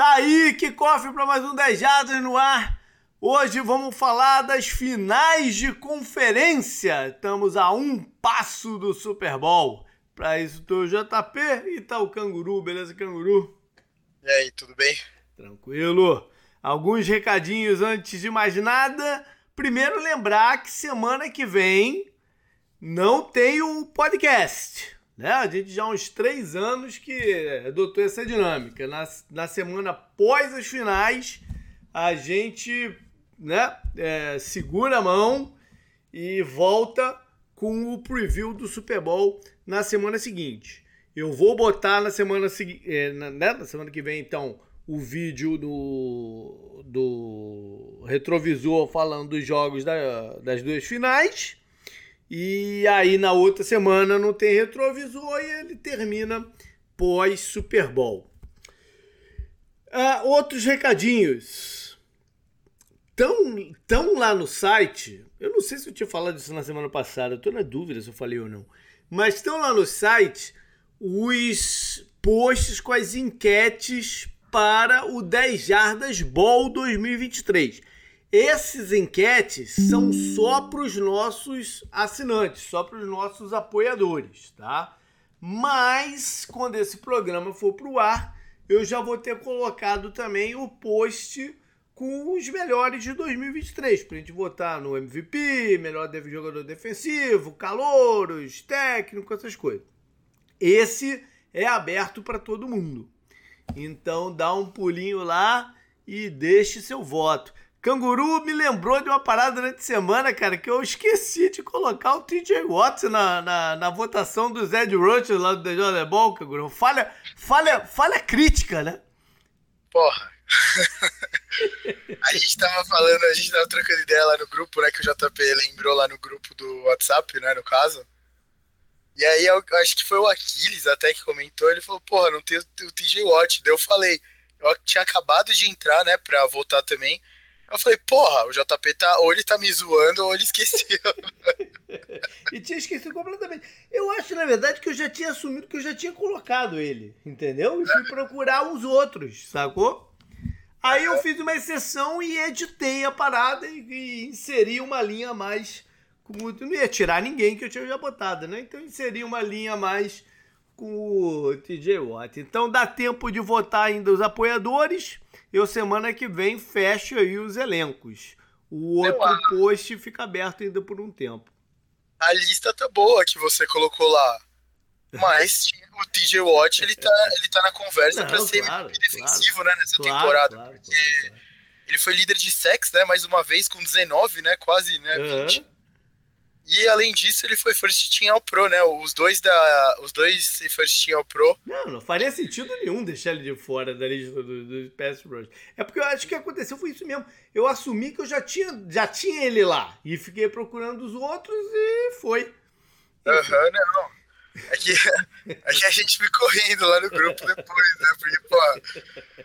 Tá aí, que cofre para mais um 10 Jardas no ar. Hoje vamos falar das finais de conferência. Estamos a um passo do Super Bowl. Para isso, tô o JP e tá o Canguru, beleza, Canguru? E aí, tudo bem? Tranquilo. Alguns recadinhos antes de mais nada. Primeiro, lembrar que semana que vem não tem o podcast. Né? A gente já há uns três anos que adotou essa dinâmica. Na, na semana após as finais, a gente né, é, segura a mão e volta com o preview do Super Bowl na semana seguinte. Eu vou botar na semana, é, né, na semana que vem, então, o vídeo do, do retrovisor falando dos jogos da, das duas finais. E aí na outra semana não tem retrovisor e ele termina pós Super Bowl. Uh, outros recadinhos. Tão, tão lá no site. Eu não sei se eu tinha falado isso na semana passada, estou na dúvida se eu falei ou não. Mas estão lá no site os posts com as enquetes para o 10 Jardas Bowl 2023. Esses enquetes são só para os nossos assinantes, só para os nossos apoiadores, tá? Mas quando esse programa for para o ar, eu já vou ter colocado também o post com os melhores de 2023, para a gente votar no MVP, melhor jogador defensivo, calouros, técnico, essas coisas. Esse é aberto para todo mundo. Então dá um pulinho lá e deixe seu voto. Canguru me lembrou de uma parada durante a semana, cara, que eu esqueci de colocar o TJ Watts na, na, na votação do Zed Roach lá do The Ball, Canguru. Falha, falha, falha crítica, né? Porra. a gente tava falando, a gente tava trocando ideia lá no grupo, né, que o JP lembrou lá no grupo do WhatsApp, né, no caso. E aí eu acho que foi o Aquiles até que comentou, ele falou, porra, não tem o, TJ Watt. Daí eu falei, eu tinha acabado de entrar, né, pra votar também. Eu falei, porra, o JP tá, ou ele tá me zoando ou ele esqueceu. e tinha esquecido completamente. Eu acho, na verdade, que eu já tinha assumido que eu já tinha colocado ele, entendeu? E fui procurar os outros, sacou? Aí eu fiz uma exceção e editei a parada e, e inseri uma linha a mais. Com, não ia tirar ninguém que eu tinha já botado, né? Então inseri uma linha a mais com o TJ Watt. Então dá tempo de votar ainda os apoiadores eu semana que vem fecho aí os elencos. O outro post fica aberto ainda por um tempo. A lista tá boa que você colocou lá. Mas o TJ Watt, ele tá, ele tá na conversa para ser claro, defensivo, claro, né, nessa claro, temporada. porque ele foi líder de sex, né, mais uma vez, com 19, né, quase, né, 20. E além disso, ele foi First Team ao Pro, né? Os dois da. Os dois First Team ao Pro. Não, não faria sentido nenhum deixar ele de fora da lista dos do Pass Rush. É porque eu acho que aconteceu foi isso mesmo. Eu assumi que eu já tinha, já tinha ele lá. E fiquei procurando os outros e foi. Aham, uhum, não. É que, é que a gente ficou rindo lá no grupo depois, né? Porque, pô.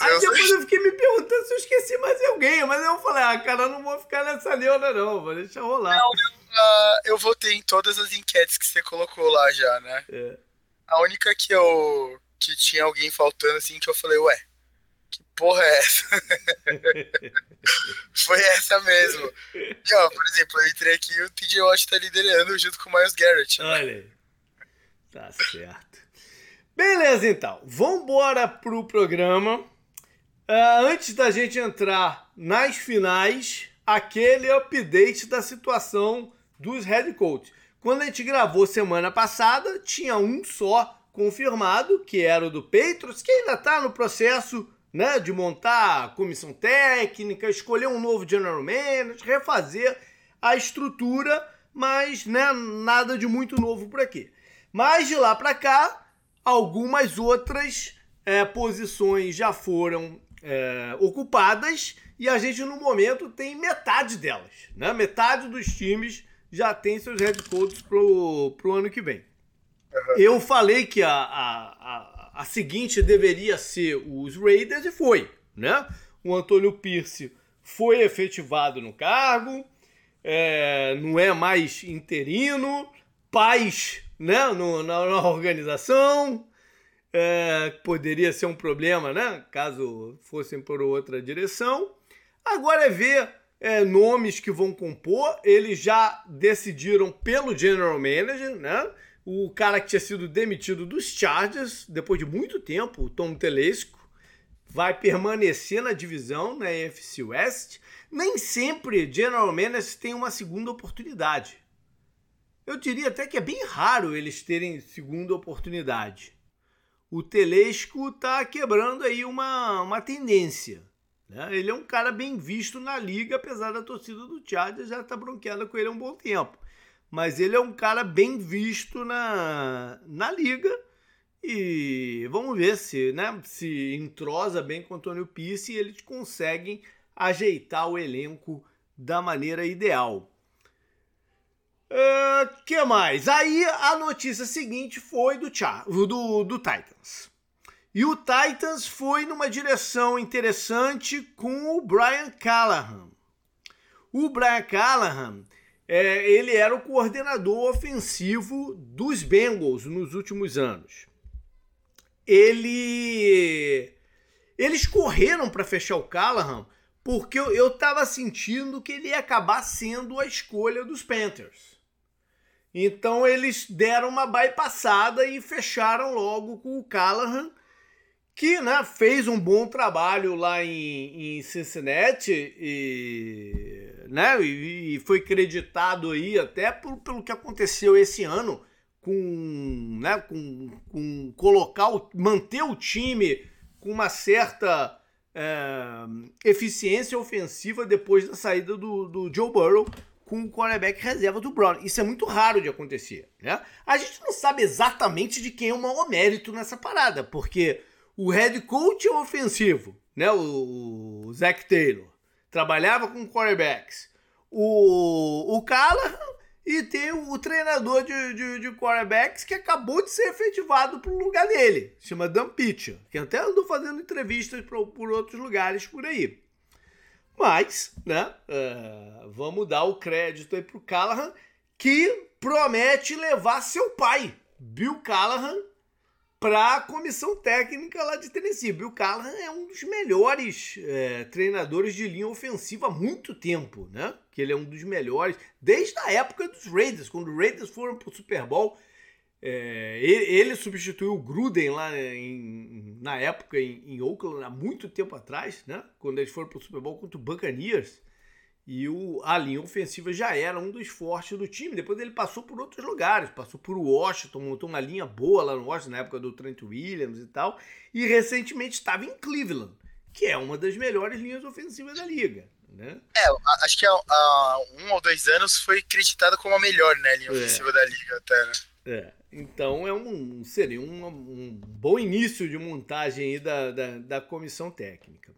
Aí depois eu fiquei me perguntando se eu esqueci mais alguém, mas eu falei, ah, cara, eu não vou ficar nessa leona, não, vou deixar rolar. Não, eu, uh, eu votei em todas as enquetes que você colocou lá já, né? É. A única que eu. que tinha alguém faltando, assim, que eu falei, ué, que porra é essa? Foi essa mesmo. E ó, por exemplo, eu entrei aqui e o TJ Watt tá liderando junto com o Miles Garrett. Né? Olha aí. Tá certo. Beleza, então. Vambora pro programa. Uh, antes da gente entrar nas finais, aquele update da situação dos head coach. Quando a gente gravou semana passada, tinha um só confirmado, que era o do Patriots, que ainda está no processo né, de montar comissão técnica, escolher um novo general manager, refazer a estrutura, mas né, nada de muito novo por aqui. Mas de lá para cá, Algumas outras é, posições já foram é, ocupadas e a gente no momento tem metade delas. Né? Metade dos times já tem seus head coaches pro, pro ano que vem. Eu falei que a, a, a, a, seguinte deveria ser os Raiders e foi. Né? O Antônio Pierce foi efetivado no cargo, é, não é mais interino, paz né, no, na, na organização. é, poderia ser um problema, né? Caso fossem por outra direção. Agora é ver é, nomes que vão compor. Eles já decidiram pelo general manager, né? O cara que tinha sido demitido dos Chargers depois de muito tempo, o Tom Telesco, vai permanecer na divisão na NFC West. Nem sempre general managers tem uma segunda oportunidade. Eu diria até que é bem raro eles terem segunda oportunidade. O Telesco está quebrando aí uma, uma tendência. Né? Ele é um cara bem visto na liga, apesar da torcida do Chargers já estar tá bronqueada com ele há um bom tempo. Mas ele é um cara bem visto na, na liga. E vamos ver se, né, se entrosa bem com o Antônio Pisse e eles conseguem ajeitar o elenco da maneira ideal. Uh, que mais? Aí a notícia seguinte foi do, do, do Titans. E o Titans foi numa direção interessante com o Brian Callahan. O Brian Callahan, é, ele era o coordenador ofensivo dos Bengals nos últimos anos. Ele, eles correram para fechar o Callahan porque eu estava sentindo que ele ia acabar sendo a escolha dos Panthers. Então eles deram uma bypassada e fecharam logo com o Callahan, que né, fez um bom trabalho lá em, em Cincinnati e, né, e, foi creditado aí até por, pelo que aconteceu esse ano com, né, com, com colocar o, manter o time com uma certa é, eficiência ofensiva depois da saída do, do Joe Burrow com o quarterback reserva do Brown. Isso é muito raro de acontecer, né? A gente não sabe exatamente de quem é o maior mérito nessa parada, porque o head coach é ofensivo, né? O, o Zach Taylor trabalhava com quarterbacks. O, o Callahan e tem o, treinador de, de, de, quarterbacks que acabou de ser efetivado para o lugar dele, chama Dan Pitcher, que até andou fazendo entrevistas por outros lugares por aí. Mas, né, uh, vamos dar o crédito aí pro Callahan, que promete levar seu pai, Bill Callahan, para a comissão técnica lá de Tennessee. Bill Callahan é um dos melhores é, treinadores de linha ofensiva há muito tempo, né? Que ele é um dos melhores desde a época dos Raiders, quando os Raiders foram para o Super Bowl é, ele, ele, substituiu o Gruden lá em, na época em, em, Oakland, há muito tempo atrás, né? Quando eles foram para o Super Bowl contra o Buccaneers. E o, a linha ofensiva já era um dos fortes do time. Depois ele passou por outros lugares, passou por Washington, montou uma linha boa lá no Washington, na época do Trent Williams e tal. E recentemente estava em Cleveland, que é uma das melhores linhas ofensivas da liga. Né? É, acho que há, há um ou dois anos foi acreditada como a melhor né, linha é. ofensiva da liga até, né? É. Então é um, seria um, um bom início de montagem da, da, da comissão técnica.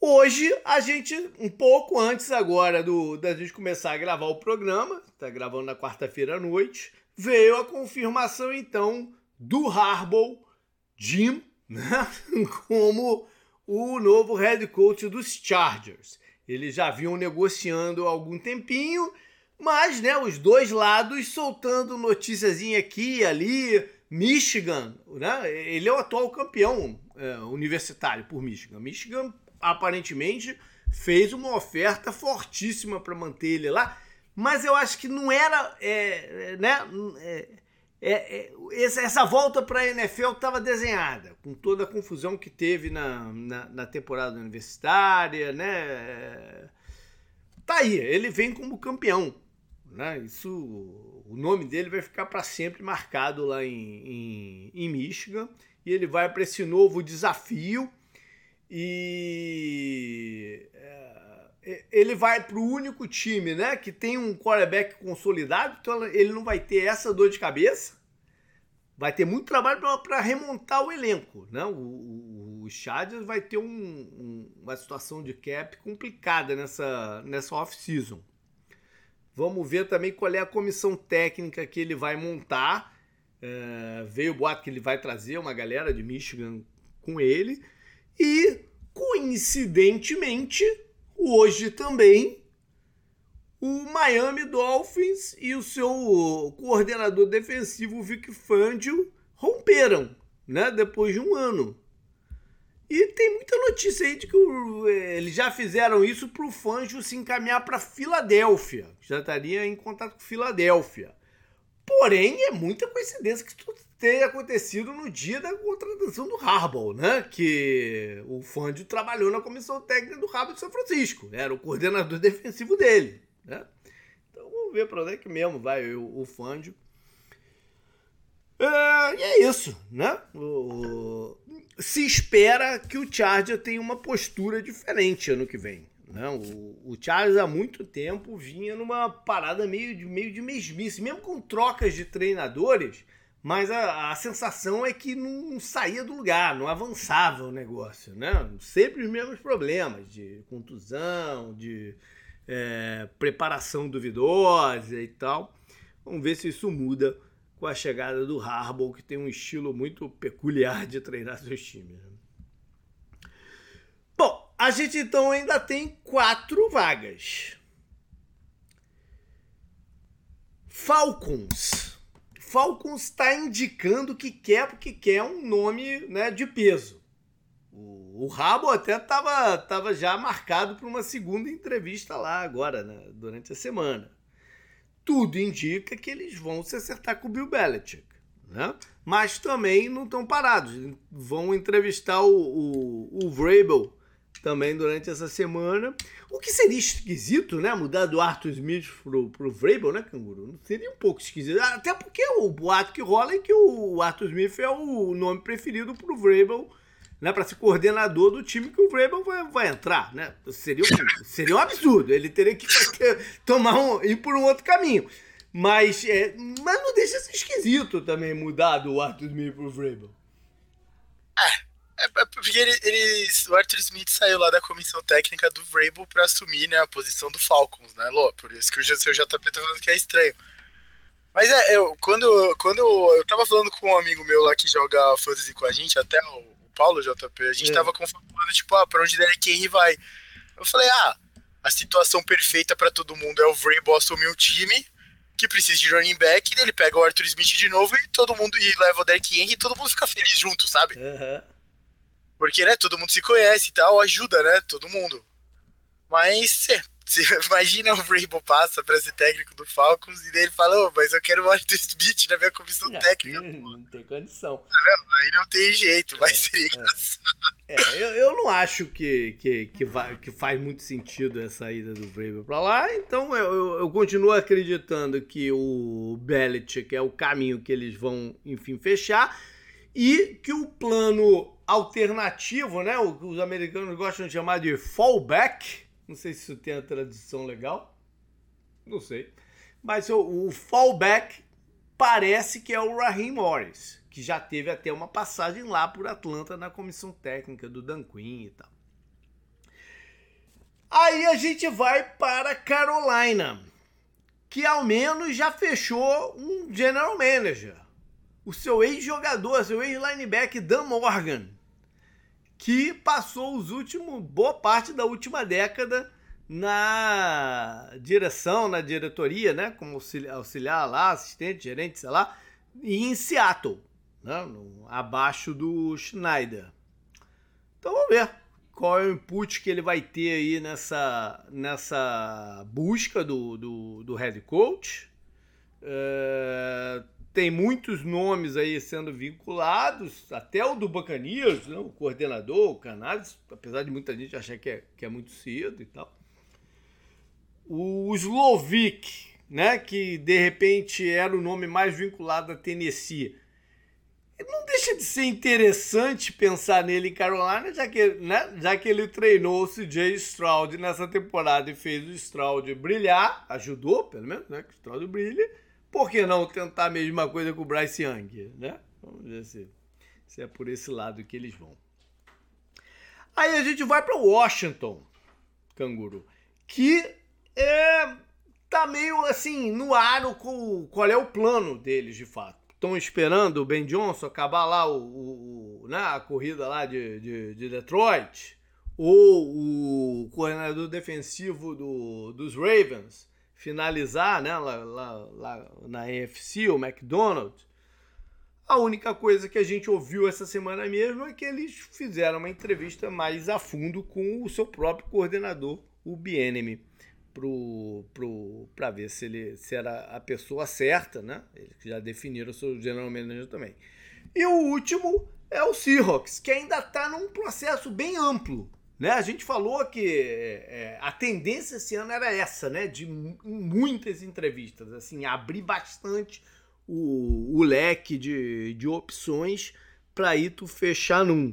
Hoje, a gente, um pouco antes agora do, da gente começar a gravar o programa, está gravando na quarta-feira à noite, veio a confirmação então do Harbaugh Jim né, como o novo head coach dos Chargers. Eles já vinham negociando há algum tempinho mas, né, os dois lados soltando noticiazinha aqui e ali. Michigan, né? Ele é o atual campeão é, universitário por Michigan. Michigan aparentemente fez uma oferta fortíssima para manter ele lá, mas eu acho que não era, é, né? É, é, é essa volta para a NFL estava desenhada, com toda a confusão que teve na, na, na temporada universitária, né? Tá aí, ele vem como campeão. Né? Isso, o nome dele vai ficar para sempre marcado lá em, em, em Michigan e ele vai para esse novo desafio e é, ele vai para o único time né, que tem um quarterback consolidado, então ele não vai ter essa dor de cabeça. Vai ter muito trabalho para remontar o elenco. Né? O, o, o Chargers vai ter um, um, uma situação de cap complicada nessa, nessa off-season. Vamos ver também qual é a comissão técnica que ele vai montar. É, veio o boato que ele vai trazer uma galera de Michigan com ele. E, coincidentemente, hoje também, o Miami Dolphins e o seu coordenador defensivo, Vic Fangio, romperam, né? Depois de um ano. E tem muita notícia aí de que o, eh, eles já fizeram isso para o Fangio se encaminhar para Filadélfia. Já estaria em contato com Filadélfia. Porém, é muita coincidência que tudo tenha acontecido no dia da contratação do Harbaugh, né? Que o Fangio trabalhou na comissão técnica do Harbaugh de São Francisco. Era o coordenador defensivo dele, né? Então vamos ver para onde é que mesmo vai o, o. É, e é isso, né? O, se espera que o Charger tenha uma postura diferente ano que vem. Né? O, o Chargers há muito tempo vinha numa parada meio de, meio de mesmice, mesmo com trocas de treinadores, mas a, a sensação é que não saía do lugar, não avançava o negócio. Né? Sempre os mesmos problemas de contusão, de é, preparação duvidosa e tal. Vamos ver se isso muda com a chegada do Harbaugh, que tem um estilo muito peculiar de treinar seus times. A gente então ainda tem quatro vagas. Falcons. Falcons está indicando que quer porque quer um nome né, de peso. O, o Rabo até estava tava já marcado para uma segunda entrevista lá agora, né, durante a semana tudo indica que eles vão se acertar com o Bill Belichick. Né? Mas também não estão parados. Vão entrevistar o, o, o Vrabel também durante essa semana. O que seria esquisito, né? Mudar do Arthur Smith pro, pro Vrabel, né, Canguru? Seria um pouco esquisito. Até porque o boato que rola é que o Arthur Smith é o nome preferido pro Vrabel né, para ser coordenador do time que o Vrabel vai, vai entrar, né? Seria um, seria um absurdo. Ele teria que ter, tomar um, ir por um outro caminho. Mas, é, mas não deixa ser esquisito também mudar do Arthur Smith pro Vrabel. É, é, é porque ele, eles, o Arthur Smith saiu lá da comissão técnica do Vrabel para assumir né, a posição do Falcons, né, Lô? Por isso que o seu JP tá falando que é estranho. Mas é, eu, quando, quando eu tava falando com um amigo meu lá que joga fantasy com a gente, até o Paulo, JP, a gente é. tava confabulando, tipo, ah, pra onde Derek Henry vai. Eu falei, ah, a situação perfeita para todo mundo é o Vrabel assumir um time que precisa de running back, e ele pega o Arthur Smith de novo e todo mundo e leva o Derek Henry e todo mundo fica feliz junto, sabe? Uhum. Porque, né, todo mundo se conhece e tal, ajuda, né, todo mundo. Mas, é, imagina o Vrabel passa para ser técnico do Falcons e ele fala, oh, mas eu quero o Arthur Smith na minha comissão não, técnica. Não tem condição. Tá Aí não tem jeito, vai é, ser é. engraçado. É, eu, eu não acho que, que, que, vai, que faz muito sentido essa ida do Vrabel para lá, então eu, eu, eu, continuo acreditando que o Belichick é o caminho que eles vão, enfim, fechar e que o plano alternativo, né, o que os americanos gostam de chamar de fallback, não sei se isso tem a tradução legal. Não sei. Mas o, o fallback parece que é o Raheem Morris, que já teve até uma passagem lá por Atlanta na comissão técnica do Dan Quinn e tal. Aí a gente vai para Carolina, que ao menos já fechou um general manager. O seu ex-jogador, seu ex-linebacker Dan Morgan que passou os últimos boa parte da última década na direção, na diretoria, né, como auxiliar, lá, assistente, gerente, sei lá, em Seattle, né, no, abaixo do Schneider. Então vamos ver qual é o input que ele vai ter aí nessa, nessa busca do, do, do head coach. É, tem muitos nomes aí sendo vinculados, até o do Bacanias, né? o coordenador, o Canales, apesar de muita gente achar que é, que é muito cedo e tal. O Slovic, né, que de repente era o nome mais vinculado a Tennessee. Não deixa de ser interessante pensar nele em Carolina, já que, né, já que ele treinou o CJ Stroud nessa temporada e fez o Stroud brilhar, ajudou pelo menos, né, que o Stroud brilha por que não tentar a mesma coisa com o Bryce Young, né? Vamos ver se, se é por esse lado que eles vão. Aí a gente vai para Washington, canguru, que é, tá meio assim no ar com qual é o plano deles de fato. Estão esperando o Ben Johnson acabar lá o, o né, a corrida lá de, de, de, Detroit, ou o coordenador defensivo do, dos Ravens finalizar né, lá, lá, lá na AFC, o McDonald's. A única coisa que a gente ouviu essa semana mesmo é que eles fizeram uma entrevista mais a fundo com o seu próprio coordenador, o Bienemy, para ver se ele se era a pessoa certa, né? Eles já definiram o seu general manager também. E o último é o Seahawks, que ainda está num processo bem amplo. Né? A gente falou que é, a tendência esse ano era essa, né? De muitas entrevistas, assim, abrir bastante o, o leque de, de opções para ir tu fechar num.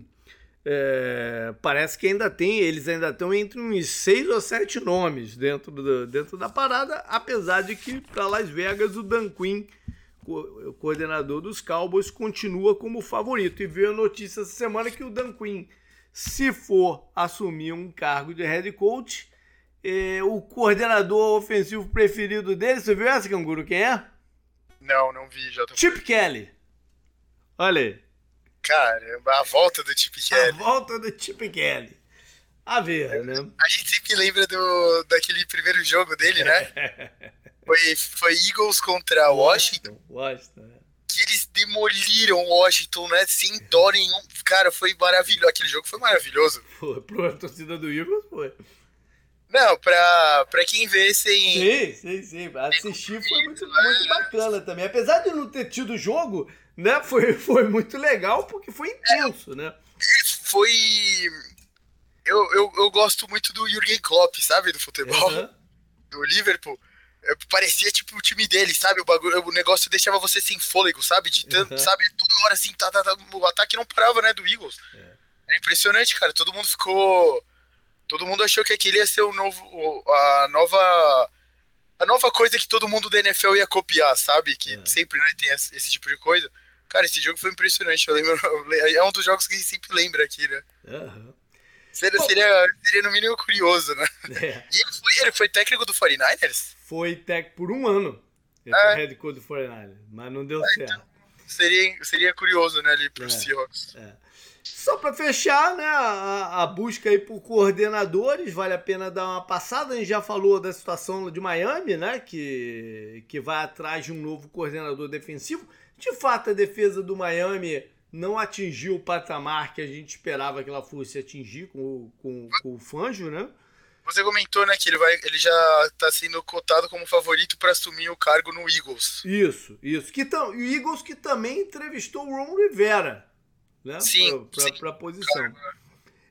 É, parece que ainda tem, eles ainda estão entre uns seis ou sete nomes dentro, do, dentro da parada, apesar de que para Las Vegas o Dan Quinn, o coordenador dos Cowboys, continua como favorito. E veio a notícia essa semana que o Dan Quinn, se for assumir um cargo de head coach, é, o coordenador ofensivo preferido dele, você viu essa, Canguru? Quem é? Não, não vi. Já tô... Chip Kelly. Olha aí. Caramba, a volta do Chip Kelly. A volta do Chip Kelly. A ver, né? A gente sempre lembra do, daquele primeiro jogo dele, né? foi, foi Eagles contra Washington. Washington, né? Que eles demoliram Washington, né? Sem dó nenhum. Cara, foi maravilhoso. Aquele jogo foi maravilhoso. Foi, pro torcida do Eagles foi. Não, pra, pra quem vê sem. Sim, sim, sim. Assistir foi muito, muito bacana também. Apesar de não ter tido jogo, né? Foi, foi muito legal porque foi intenso, né? Foi. Eu, eu, eu gosto muito do Jürgen Klopp, sabe? Do futebol. Uhum. Do Liverpool. Parecia tipo o time dele, sabe? O, bagulho, o negócio deixava você sem fôlego, sabe? De tanto, uhum. sabe? Toda hora assim, tá, tá, tá, o ataque não parava, né? Do Eagles. É. é impressionante, cara. Todo mundo ficou Todo mundo achou que aquele ia ser o novo, a nova, a nova coisa que todo mundo da NFL ia copiar, sabe? Que é. sempre né, tem esse, esse, tipo de coisa. Cara, esse jogo foi impressionante. Eu lembro, é um dos jogos que a gente sempre lembra aqui, né? Uhum. Seria, seria, seria, no mínimo curioso, né? É. E ele foi, ele foi técnico do 49ers? Foi técnico por um ano. Ele é. foi head coach do 49ers, mas não deu é, certo. Então, seria, seria curioso, né, ali pro é. Seahawks. É. Só para fechar, né, a, a, busca aí por coordenadores, vale a pena dar uma passada. A gente já falou da situação de Miami, né, que, que vai atrás de um novo coordenador defensivo. De fato, a defesa do Miami não atingiu o patamar que a gente esperava que ela fosse atingir com, com, com o Fanjo, né? Você comentou, né, que ele, vai, ele já está sendo cotado como favorito para assumir o cargo no Eagles. Isso, isso. Que tam, o Eagles que também entrevistou o Ron Rivera né? Sim, para a posição.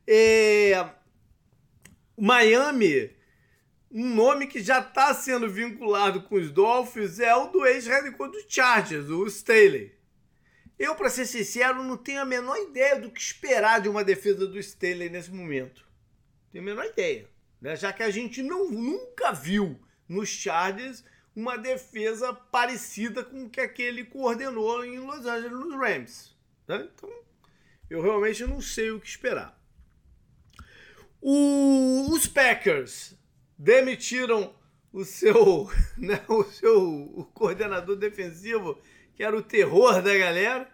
É, Miami, um nome que já está sendo vinculado com os Dolphins é o do ex-head do Chargers, o Staley. Eu, para ser sincero, não tenho a menor ideia do que esperar de uma defesa do Staley nesse momento. Tenho a menor ideia. Né? Já que a gente não, nunca viu nos Chargers uma defesa parecida com o que aquele coordenou em Los Angeles nos Rams. Né? Então, eu realmente não sei o que esperar. O, os Packers demitiram o seu, né, o seu o coordenador defensivo, que era o terror da galera,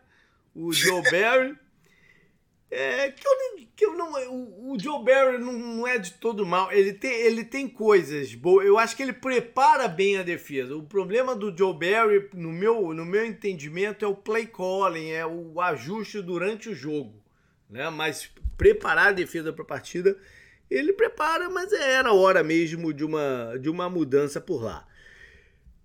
o Joe Barry. É, que, eu, que eu não. O, o Joe Barry não, não, é de todo mal. Ele tem, ele tem coisas boas. Eu acho que ele prepara bem a defesa. O problema do Joe Barry, no meu, no meu entendimento, é o play calling, é o ajuste durante o jogo. Né? Mas preparar a defesa para a partida, ele prepara, mas era hora mesmo de uma, de uma mudança por lá.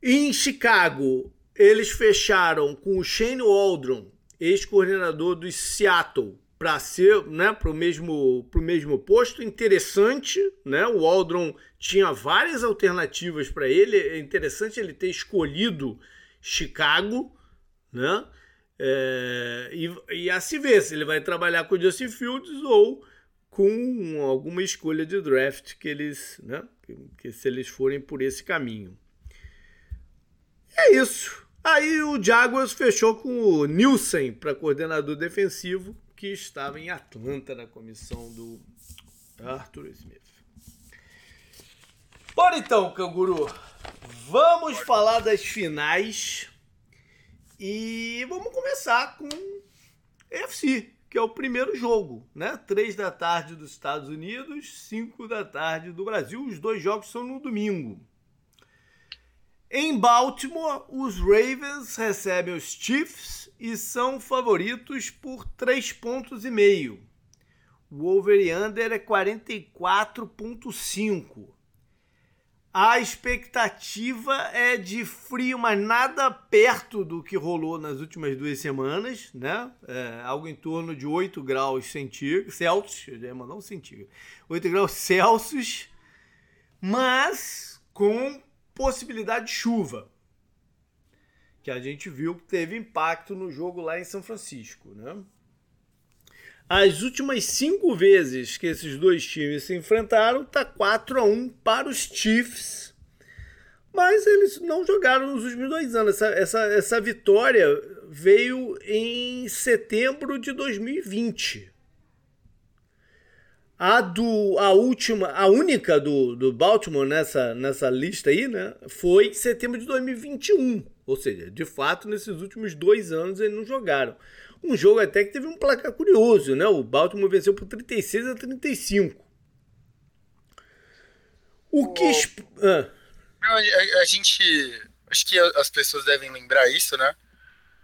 Em Chicago, eles fecharam com o Shane Waldron, ex-coordenador do Seattle para ser, né, para o mesmo, pro mesmo posto. Interessante, né? O Aldron tinha várias alternativas para ele. É interessante ele ter escolhido Chicago, né? É, e, e a se ver se ele vai trabalhar com o Justin Fields ou com alguma escolha de draft que eles, né, que, que se eles forem por esse caminho. É isso. Aí o Jaguars fechou com o Nielsen para coordenador defensivo que estava em Atlanta na comissão do Arthur Smith. Bora então, Canguru. Vamos falar das finais. E vamos começar com FC, que é o primeiro jogo, né? Três da tarde dos Estados Unidos, cinco da tarde do Brasil. Os dois jogos são no domingo. Em Baltimore, os Ravens recebem os Chiefs e são favoritos por 3 pontos e meio. O over-under é 44.5. A expectativa é de frio, mas nada perto do que rolou nas últimas duas semanas, né? É, algo em torno de 8 graus centígrados, Celsius, eu ia mandar um centígrado, 8 graus Celsius, mas com possibilidade de chuva, que a gente viu que teve impacto no jogo lá em São Francisco, né? As últimas cinco vezes que esses dois times se enfrentaram, tá 4 a 1 para os Chiefs. Mas eles não jogaram nos últimos dois anos. Essa, essa, essa vitória veio em setembro de 2020. A do a última, a única do, do Baltimore nessa, nessa lista aí, né, foi em setembro de 2021. Ou seja, de fato, nesses últimos dois anos eles não jogaram. Um jogo até que teve um placar curioso, né? O Baltimore venceu por 36 a 35. O que. Ah. Não, a, a, gente. Acho que as pessoas devem lembrar isso, né?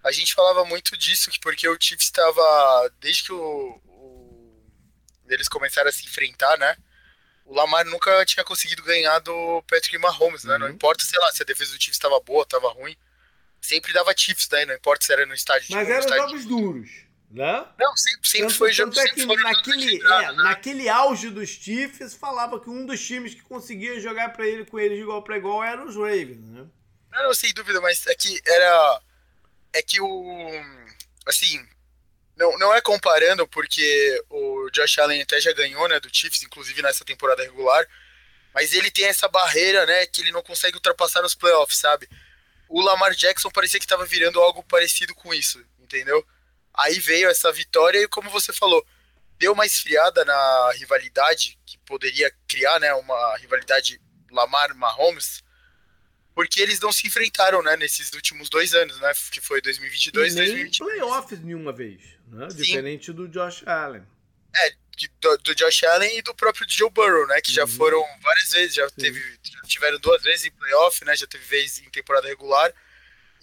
A gente falava muito disso, porque o Chiefs estava. Desde que o, o, eles começaram a se enfrentar, né? O Lamar nunca tinha conseguido ganhar do Patrick Mahomes, né? Uhum. Não importa, sei lá, se a defesa do Chiefs estava boa, estava ruim sempre dava Chiefs daí, não importa se era no estádio Mas eram jogos duros, né? Não, sempre, sempre tanto, foi jogo. É que naquele, é, né? naquele auge dos Chiefs, falava que um dos times que conseguia jogar para ele com eles de igual para igual era os Ravens, né? Não, não, sem dúvida, mas é que era. É que o. Assim. Não, não é comparando, porque o Josh Allen até já ganhou, né, do Chiefs, inclusive nessa temporada regular. Mas ele tem essa barreira, né, que ele não consegue ultrapassar nos playoffs, sabe? o Lamar Jackson parecia que estava virando algo parecido com isso, entendeu? Aí veio essa vitória e, como você falou, deu uma esfriada na rivalidade que poderia criar, né, uma rivalidade Lamar-Mahomes, porque eles não se enfrentaram, né, nesses últimos dois anos, né, que foi 2022 e nem 2023. playoffs nenhuma vez, né, diferente do Josh Allen. É, do, do, Josh Allen e do próprio Joe Burrow, né? Que já uhum. foram várias vezes, já teve, já tiveram duas vezes em playoff, né? Já teve vez em temporada regular.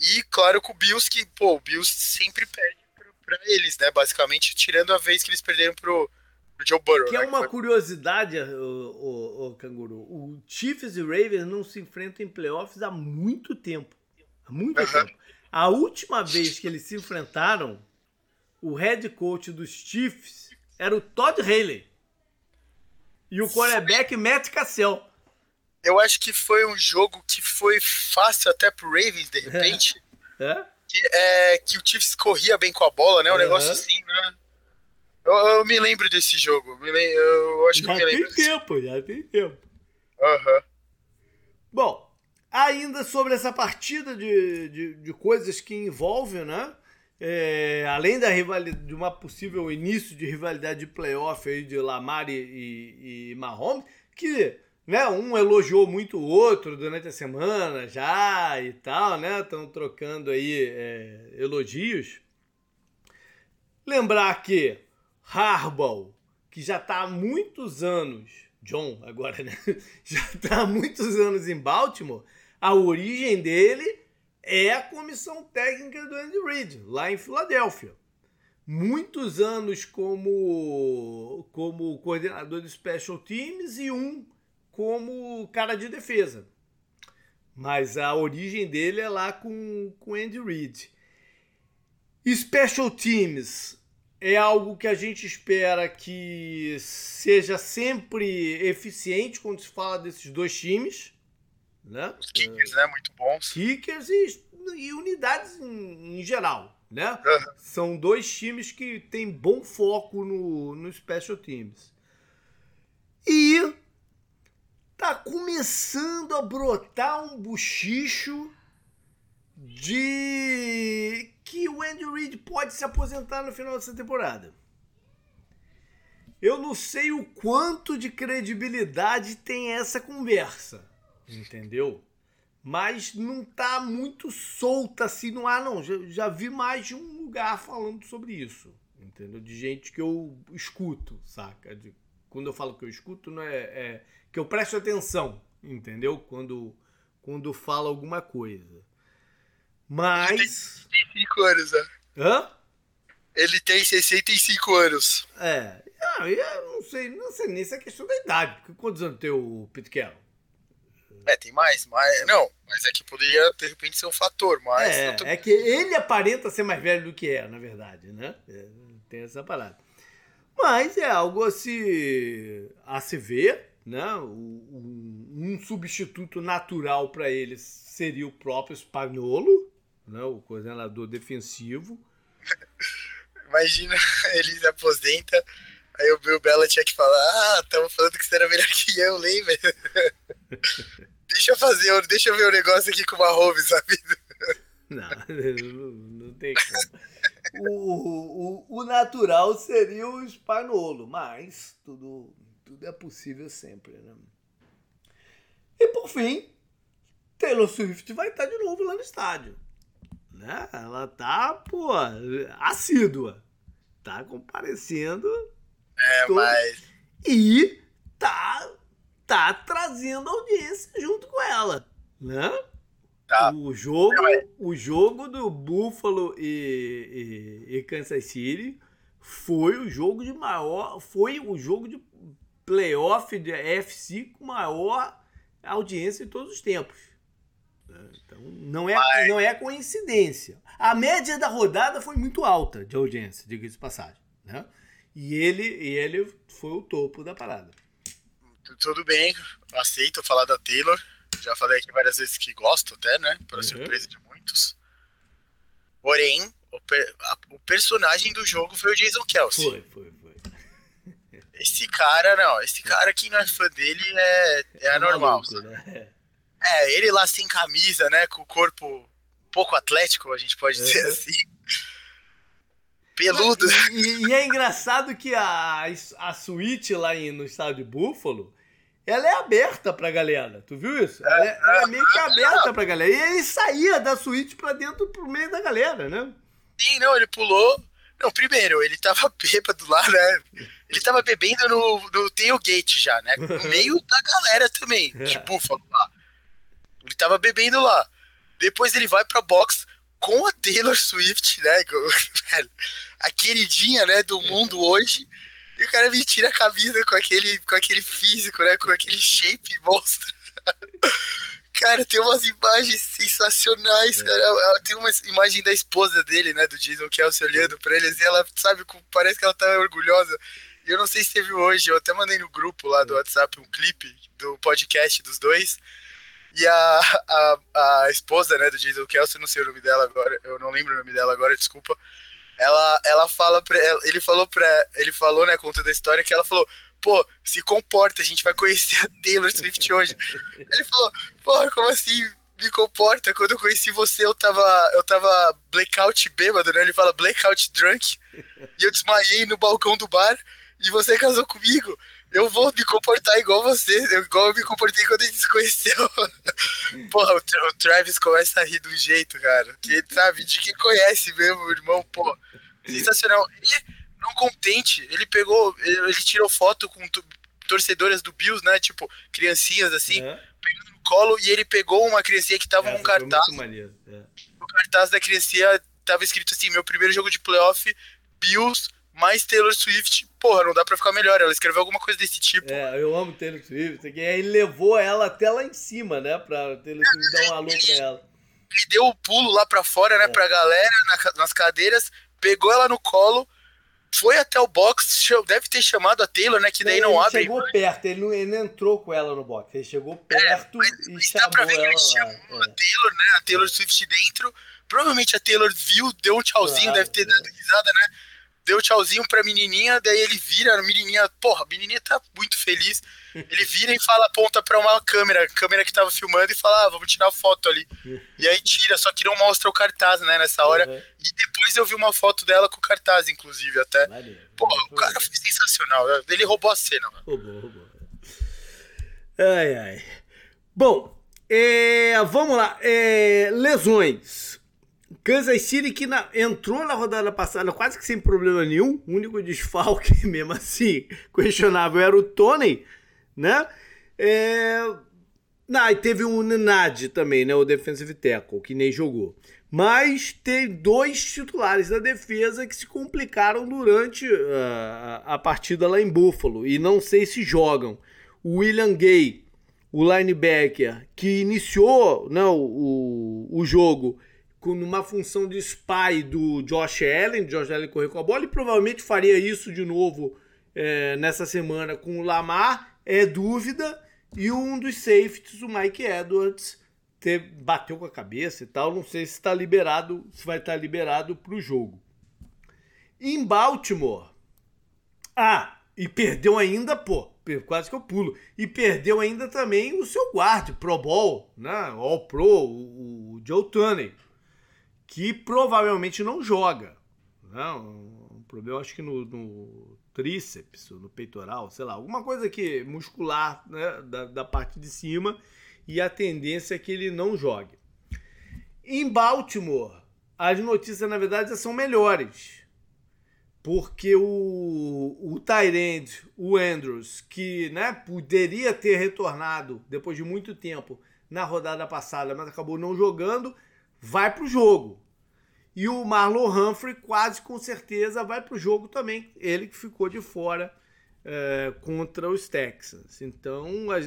E claro com o Bills que, pô, o Bills sempre perde para eles, né? Basicamente, tirando a vez que eles perderam pro, pro Joe Burrow. Que é né? é uma curiosidade, o, o, o, Canguru. O Chiefs e Ravens não se enfrentam em playoffs há muito tempo. Há muito uhum. tempo. A última vez que eles se enfrentaram, o head coach dos Chiefs era o Todd Haley. E o quarterback Matt Cassell. Eu acho que foi um jogo que foi fácil até pro Ravens, de repente. É? é? Que, é, que o Chiefs corria bem com a bola, né? Um negócio assim, né? Eu, eu, me lembro desse jogo. Eu, eu acho que já eu me lembro. Tem tempo, já tem tempo. Aham. Uhum. Bom, ainda sobre essa partida de, de, de coisas que envolvem, né? É, além da rivalidade, de uma possível início de rivalidade de playoff aí de Lamar e, e, e Mahomes, que né, um elogiou muito o outro durante a semana já e tal, né? Estão trocando aí é, elogios. Lembrar que Harbaugh, que já está há muitos anos, John agora, né? Já está há muitos anos em Baltimore, a origem dele é a comissão técnica do Andy Reid, lá em Filadélfia. Muitos anos como, como coordenador de special teams e um como cara de defesa. Mas a origem dele é lá com o Andy Reid. Special teams é algo que a gente espera que seja sempre eficiente quando se fala desses dois times. Né? Os kickers, né? Muito bons. Kickers e, e unidades em, em, geral, né? Uhum. São dois times que têm bom foco no, no Special Teams. E tá começando a brotar um buchicho de que o Andy Reid pode se aposentar no final dessa temporada. Eu não sei o quanto de credibilidade tem essa conversa entendeu? Mas não tá muito solta assim no ar, não. Já, já vi mais de um lugar falando sobre isso, entendeu? De gente que eu escuto, saca? De, quando eu falo que eu escuto, não é, é que eu presto atenção, entendeu? Quando, quando fala alguma coisa. Mas. Ele tem 65 anos, né? Hã? Ele tem 65 anos. É. Ah, eu não sei, não sei nem se é questão da idade. Porque quantos anos tem o Pete Carroll? É, tem mais, mas. Não, mas é que poderia, de repente, ser um fator, mas. É, tô... é que ele aparenta ser mais velho do que é, na verdade, né? É, tem essa parada. Mas é algo a se, a se ver, né? Um, um substituto natural para ele seria o próprio Spagnolo, né? o coordenador defensivo. Imagina, ele se aposenta, aí o Bill Belichick fala, ah, estamos falando que você era melhor que eu, lembra? deixa eu fazer, deixa eu ver o um negócio aqui com o Mahomes, sabe? Não, não tem como. O, o, o natural seria o Spagnolo, mas tudo, tudo é possível sempre, né? E por fim, Taylor Swift vai estar de novo lá no estádio. Né? Ela tá, pô, assídua. Tá comparecendo. É, todo... mas. E tá, tá trazendo audiência junto com ela. Né? Tá. O jogo, o jogo do Buffalo e, e, e, Kansas City foi o jogo de maior, foi o jogo de playoff de AFC com maior audiência de todos os tempos. Então não é, Mas... não é coincidência. A média da rodada foi muito alta de audiência, diga-se de passagem, né? E ele, ele foi o topo da parada. Tudo bem, aceito falar da Taylor já falei aqui várias vezes que gosto até, né? Para uhum. surpresa de muitos. Porém, o, per a, o, personagem do jogo foi o Jason Kelsey. Foi, foi, foi. Esse cara, não, esse cara que não é fã dele é, é, é anormal. Maluco, né? É, ele lá sem camisa, né? Com o corpo pouco atlético, a gente pode uhum. dizer assim. Peludo. E, e, é engraçado que a, a suíte lá em, no estádio de Buffalo ela é aberta pra galera. Tu viu isso? Ela é, ela é meio que aberta pra galera. E ele saía da suíte pra dentro, pro meio da galera, né? Sim, não, ele pulou. Não, primeiro, ele tava bêbado lá, né? Ele tava bebendo no, no tailgate já, né? No meio da galera também, é. de búfalo lá. Ele tava bebendo lá. Depois ele vai pra box com a Taylor Swift, né? A queridinha, né, do mundo hoje. E o cara me tira a camisa com aquele, com aquele físico, né? Com aquele shape monstro. Cara, tem umas imagens sensacionais, é. cara. Tem uma imagem da esposa dele, né? Do Jason Kelsey olhando pra eles e ela, sabe, parece que ela tá orgulhosa. E eu não sei se teve hoje, eu até mandei no grupo lá do é. WhatsApp um clipe do podcast dos dois. E a, a, a esposa, né, do Jason Kelsey, não sei o nome dela agora, eu não lembro o nome dela agora, desculpa ela, ela fala pra, ele falou pra, ele falou, né, conta da história que ela falou, pô, se comporta, a gente vai conhecer a Taylor Swift hoje. ele falou, pô, como assim me comporta? Quando eu conheci você, eu tava, eu tava blackout bêbado, né? Ele fala blackout drunk, e eu desmaiei no balcão do bar, e você casou comigo eu vou me comportar igual você, igual eu me comportei quando a gente se conheceu. Porra, o, Travis começa a rir do jeito, cara. Que, sabe, de quem conhece mesmo, irmão, pô. Sensacional. E, não contente, ele pegou, ele tirou foto com torcedoras do Bills, né? Tipo, criancinhas assim, é. pegando no colo, e ele pegou uma criancinha que tava com cartaz. Muito maneiro. É. O cartaz da criancinha tava escrito assim: meu primeiro jogo de playoff, Bills mais Taylor Swift, porra, não dá pra ficar melhor. Ela escreveu alguma coisa desse tipo. É, eu amo Taylor Swift. E aí ele levou ela até lá em cima, né? Pra Taylor Swift dar um alô pra ela. Ele deu o pulo lá pra fora, né? É. Pra galera, na, nas cadeiras, pegou ela no colo, foi até o box, deve ter chamado a Taylor, né? Que daí não, abre. Ele chegou perto, ele não, ele não entrou com ela no box. Ele chegou é, perto é, mas, e mas chamou dá pra ver que ele chamou é. a Taylor, né? A Taylor Swift dentro. Provavelmente a Taylor viu, deu um tchauzinho, claro, deve ter dado risada, né? Deu tchauzinho pra menininha, daí ele vira, a menininha, porra, a menininha tá muito feliz. Ele vira e fala, aponta pra uma câmera, câmera que tava filmando e fala, ah, vamos tirar foto ali. E aí tira, só que não mostra o cartaz, né, nessa hora. Uhum. E depois eu vi uma foto dela com o cartaz, inclusive, até. Valeu, porra, o cara foi sensacional. Ele roubou a cena, mano. Roubou, roubou. Ai, ai. Bom, é, vamos lá. É, lesões. Kansas City que na, entrou na rodada passada quase que sem problema nenhum, o único desfalque mesmo assim questionável era o Tony, né? É, Não, e teve um Nenad também, né? O defensive tackle, que nem jogou. Mas tem dois titulares da defesa que se complicaram durante uh, a partida lá em Buffalo. E não sei se jogam. O William Gay, o linebacker, que iniciou né, o, o jogo com uma função de spy do Josh Allen. Josh Allen correu com a bola e provavelmente faria isso de novo é, nessa semana com o Lamar. É dúvida. E um dos safeties, o Mike Edwards, bateu com a cabeça e tal. Não sei se está liberado, se vai estar tá liberado para o jogo. Em Baltimore. Ah, e perdeu ainda, pô, quase que eu pulo. E perdeu ainda também o seu guarde, Pro Bowl, né? All Pro, o, o Joe Tunney, que provavelmente não joga. Né? Um problema, acho que no, no tríceps, no peitoral, sei lá, alguma coisa que muscular né? da, da parte de cima e a tendência é que ele não jogue. Em Baltimore, as notícias na verdade são melhores. Porque o, o Tyrande, o Andrews, que né, poderia ter retornado depois de muito tempo na rodada passada, mas acabou não jogando, vai para o jogo. E o Marlon Humphrey quase com certeza vai para o jogo também. Ele que ficou de fora é, contra os Texans. Então, as,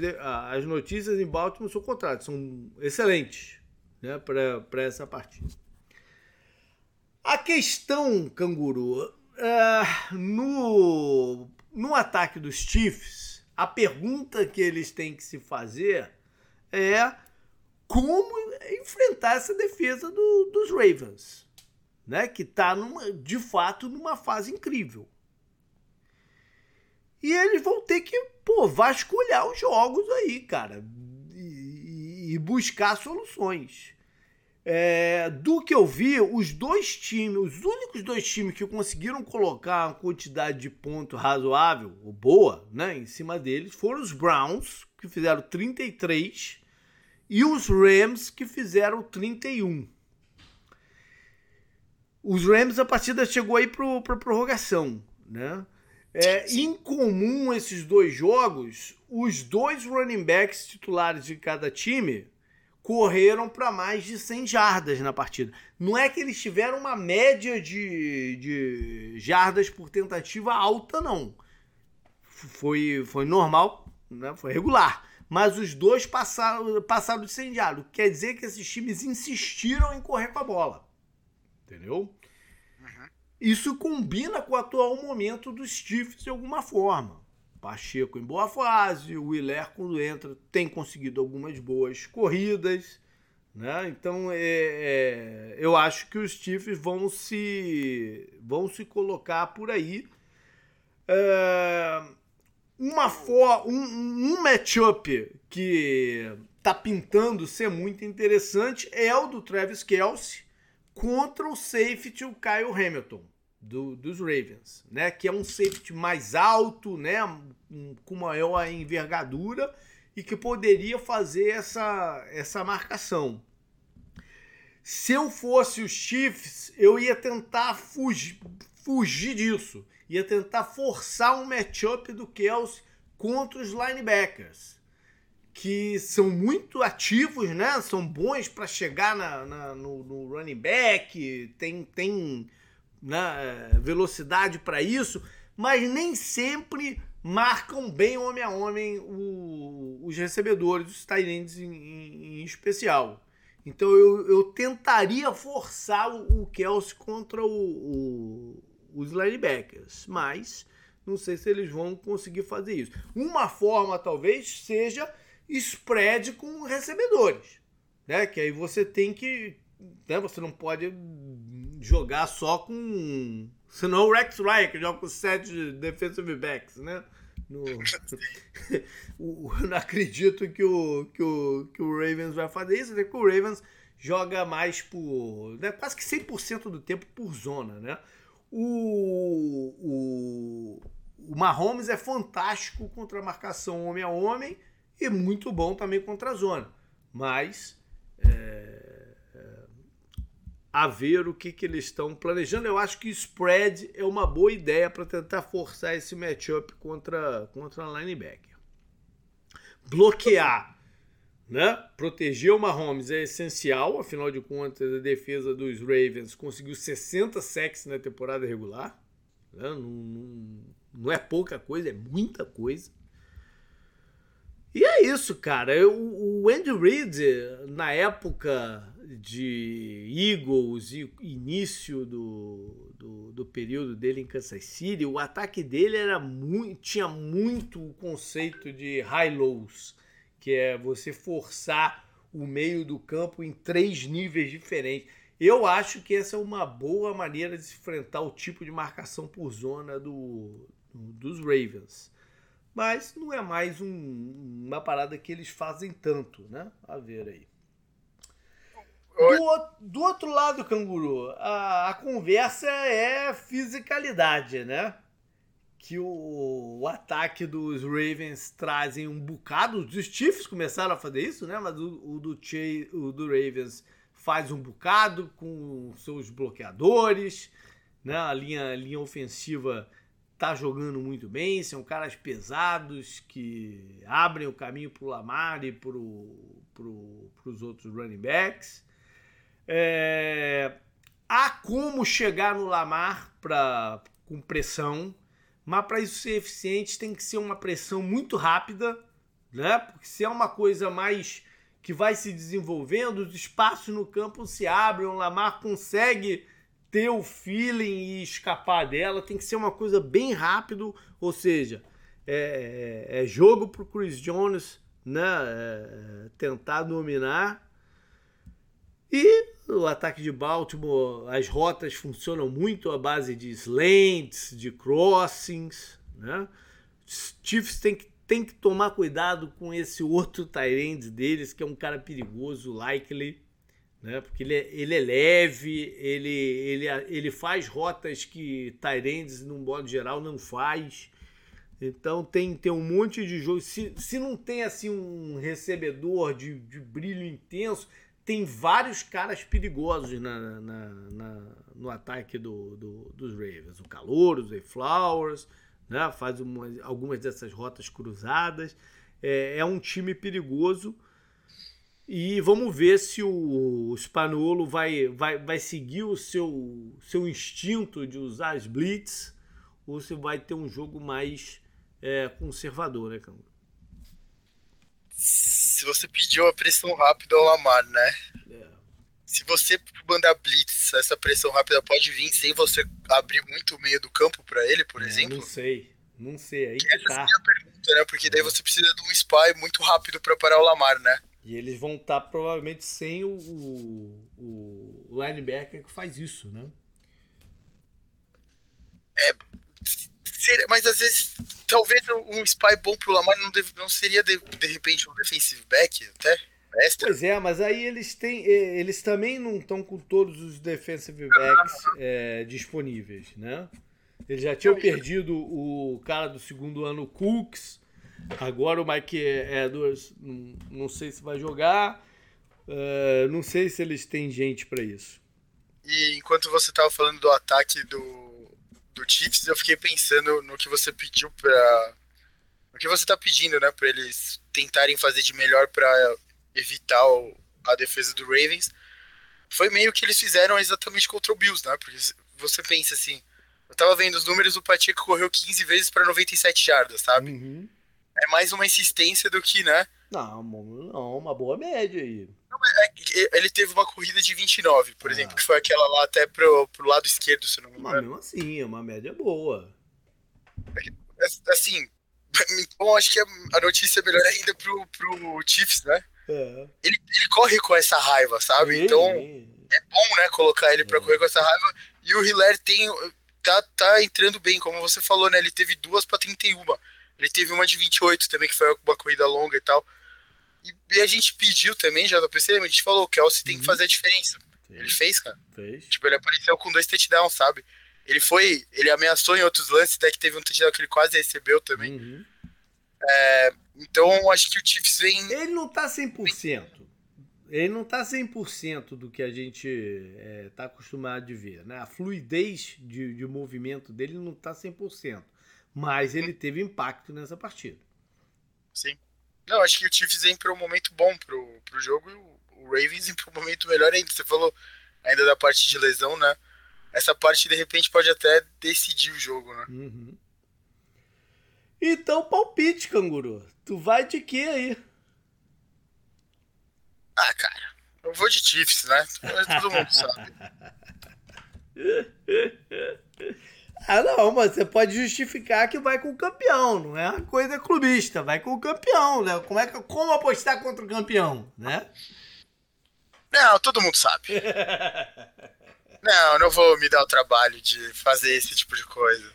as notícias em Baltimore são contrárias, são excelentes né, para essa partida. A questão, canguru, é, no, no ataque dos Chiefs, a pergunta que eles têm que se fazer é como enfrentar essa defesa do, dos Ravens, né, que está de fato numa fase incrível. E eles vão ter que, pô, vasculhar os jogos aí, cara. E, e buscar soluções. É, do que eu vi, os dois times, os únicos dois times que conseguiram colocar uma quantidade de ponto razoável, ou boa, né, em cima deles, foram os Browns, que fizeram 33, e os Rams, que fizeram 31. Os Rams, a partida chegou aí para prorrogação, né? É incomum esses dois jogos, os dois running backs titulares de cada time correram para mais de 100 jardas na partida. Não é que eles tiveram uma média de, de jardas por tentativa alta, não. Foi, foi normal, né? foi regular. Mas os dois passaram, passaram de 100 jardas. Quer dizer que esses times insistiram em correr com a bola. Entendeu? Isso combina com o atual momento dos Chiefs de alguma forma. Pacheco em boa fase, o Willer quando entra tem conseguido algumas boas corridas, né? Então é, é, eu acho que os Chiefs vão se vão se colocar por aí. É, uma for, um, um matchup que tá pintando ser muito interessante é o do Travis Kelsey contra o safety, o Kyle Hamilton do, dos Ravens, né? Que é um safety mais alto, né? Com maior envergadura e que poderia fazer essa, essa marcação. Se eu fosse os Chiefs, eu ia tentar fugir, fugir disso. Ia tentar forçar um matchup do Kelsey contra os linebackers. Que são muito ativos, né? São bons para chegar na, na no, no running back. Tem, tem né, velocidade para isso, mas nem sempre marcam bem homem a homem o, os recebedores, os tight em, em, em, especial. Então eu, eu tentaria forçar o, o Kelsey contra o, o, os linebackers, mas não sei se eles vão conseguir fazer isso. Uma forma talvez seja spread com recebedores, né? Que aí você tem que, né? Você não pode jogar só com. Senão o Rex Ryan, que joga com sete defensive backs, né? No... não acredito que o, que, o, que o Ravens vai fazer isso, até que o Ravens joga mais por. Né, quase que 100% do tempo por zona, né? O, o, o Mahomes é fantástico contra a marcação homem a homem e muito bom também contra a zona. Mas. É a ver o que, que eles estão planejando. Eu acho que spread é uma boa ideia para tentar forçar esse matchup contra, contra a linebacker. Bloquear né? Proteger o Mahomes é essencial, afinal de contas, a defesa dos Ravens conseguiu 60 sacks na temporada regular. Né? Não, não, não, é pouca coisa, é muita coisa. E é isso, cara. O, o Andy Reid, na época de Eagles e início do, do, do, período dele em Kansas City, o ataque dele era muito, tinha muito o conceito de high-lows que é você forçar o meio do campo em três níveis diferentes. Eu acho que essa é uma boa maneira de se enfrentar o tipo de marcação por zona do, dos Ravens. Mas não é mais um, uma parada que eles fazem tanto, né? A ver aí. Do, do outro lado, canguru, a, a conversa é fisicalidade, né? que o, o, ataque dos Ravens trazem um bocado. Os Chiefs começaram a fazer isso, né? Mas o, o do, Che, o do Ravens faz um bocado com seus bloqueadores, né? A linha, a linha ofensiva tá jogando muito bem, são caras pesados que abrem o caminho para o Lamar e para os outros running backs. É, há como chegar no Lamar pra, com pressão mas para isso ser eficiente tem que ser uma pressão muito rápida, né? Porque se é uma coisa mais que vai se desenvolvendo, os espaços no campo se abrem, o Lamar consegue ter o feeling e escapar dela, tem que ser uma coisa bem rápido, ou seja, é, é, é jogo para o Chris Jones né, é, tentar dominar e o ataque de Baltimore, as rotas funcionam muito à base de slants, de crossings, né? Chiefs tem que, tem que tomar cuidado com esse outro Tyrande deles, que é um cara perigoso, likely, né? Porque ele é, ele é leve, ele, ele, ele faz rotas que Tyrands, num modo geral, não faz. Então tem, tem um monte de jogo. Se, se não tem assim um recebedor de, de brilho intenso, tem vários caras perigosos na, na, na no ataque do, do, dos Ravens. O Calor, o Zay Flowers, né? faz uma, algumas dessas rotas cruzadas. É, é, um time perigoso. E vamos ver se o, o Spanolo vai, vai, vai seguir o seu, seu instinto de usar as blitz ou se vai ter um jogo mais é, conservador, né, Cão? se você pediu a pressão rápida ao Lamar, né? É. Se você mandar blitz, essa pressão rápida pode vir sem você abrir muito o meio do campo para ele, por é, exemplo? Não sei. Não sei, aí que, essa tá. é a minha pergunta, né? Porque daí você precisa de um spy muito rápido para parar o Lamar, né? E eles vão estar tá, provavelmente sem o, o, o linebacker que faz isso, né? É, mas às vezes, talvez um spy bom pro Lamar não, deve, não seria de, de repente um defensive back até? Extra. Pois é, mas aí eles têm. Eles também não estão com todos os defensive backs é, disponíveis, né? Eles já tinham perdido o cara do segundo ano, Cooks. Agora o Mike Edwards, não, não sei se vai jogar. Uh, não sei se eles têm gente para isso. E enquanto você estava falando do ataque do do Chiefs, eu fiquei pensando no que você pediu para o que você está pedindo, né, para eles tentarem fazer de melhor para evitar o, a defesa do Ravens. Foi meio que eles fizeram exatamente contra o Bills, né? Porque você pensa assim, eu tava vendo os números, o Pacheco correu 15 vezes para 97 jardas, sabe? Uhum. É mais uma insistência do que, né? Não, não, uma boa média aí. É, ele teve uma corrida de 29, por ah. exemplo, que foi aquela lá até pro, pro lado esquerdo, se não me engano. Mas mesmo assim, é uma média boa. É, assim, então acho que a notícia é melhor ainda pro, pro Chiefs, né? É. Ele, ele corre com essa raiva, sabe? Então é bom, né, colocar ele pra é. correr com essa raiva. E o Hiller tem. Tá, tá entrando bem, como você falou, né? Ele teve duas pra 31. Ele teve uma de 28 também, que foi uma corrida longa e tal. E, e a gente pediu também, já PC, a gente falou, o Kelsey tem que uhum. fazer a diferença. Sim. Ele fez, cara. Fez. Tipo, ele apareceu com dois touchdowns, sabe? Ele foi, ele ameaçou em outros lances, até que teve um touchdown que ele quase recebeu também. Uhum. É, então, acho que o Chiefs vem... Ele não tá 100%. Ele não tá 100% do que a gente é, tá acostumado de ver, né? A fluidez de, de movimento dele não tá 100%. Mas ele teve impacto nessa partida. Sim. Não, acho que o Chiefs vem para um momento bom pro, pro jogo e o, Ravens para um momento melhor ainda. Você falou ainda da parte de lesão, né? Essa parte de repente pode até decidir o jogo, né? Uhum. Então, palpite, canguru. Tu vai de quê aí? Ah, cara, eu vou de Chiefs, né? Todo mundo sabe. Ah, não, mas você pode justificar que vai com o campeão, não é uma coisa clubista, vai com o campeão, né? Como, é que, como apostar contra o campeão, né? Não, todo mundo sabe. não, não vou me dar o trabalho de fazer esse tipo de coisa.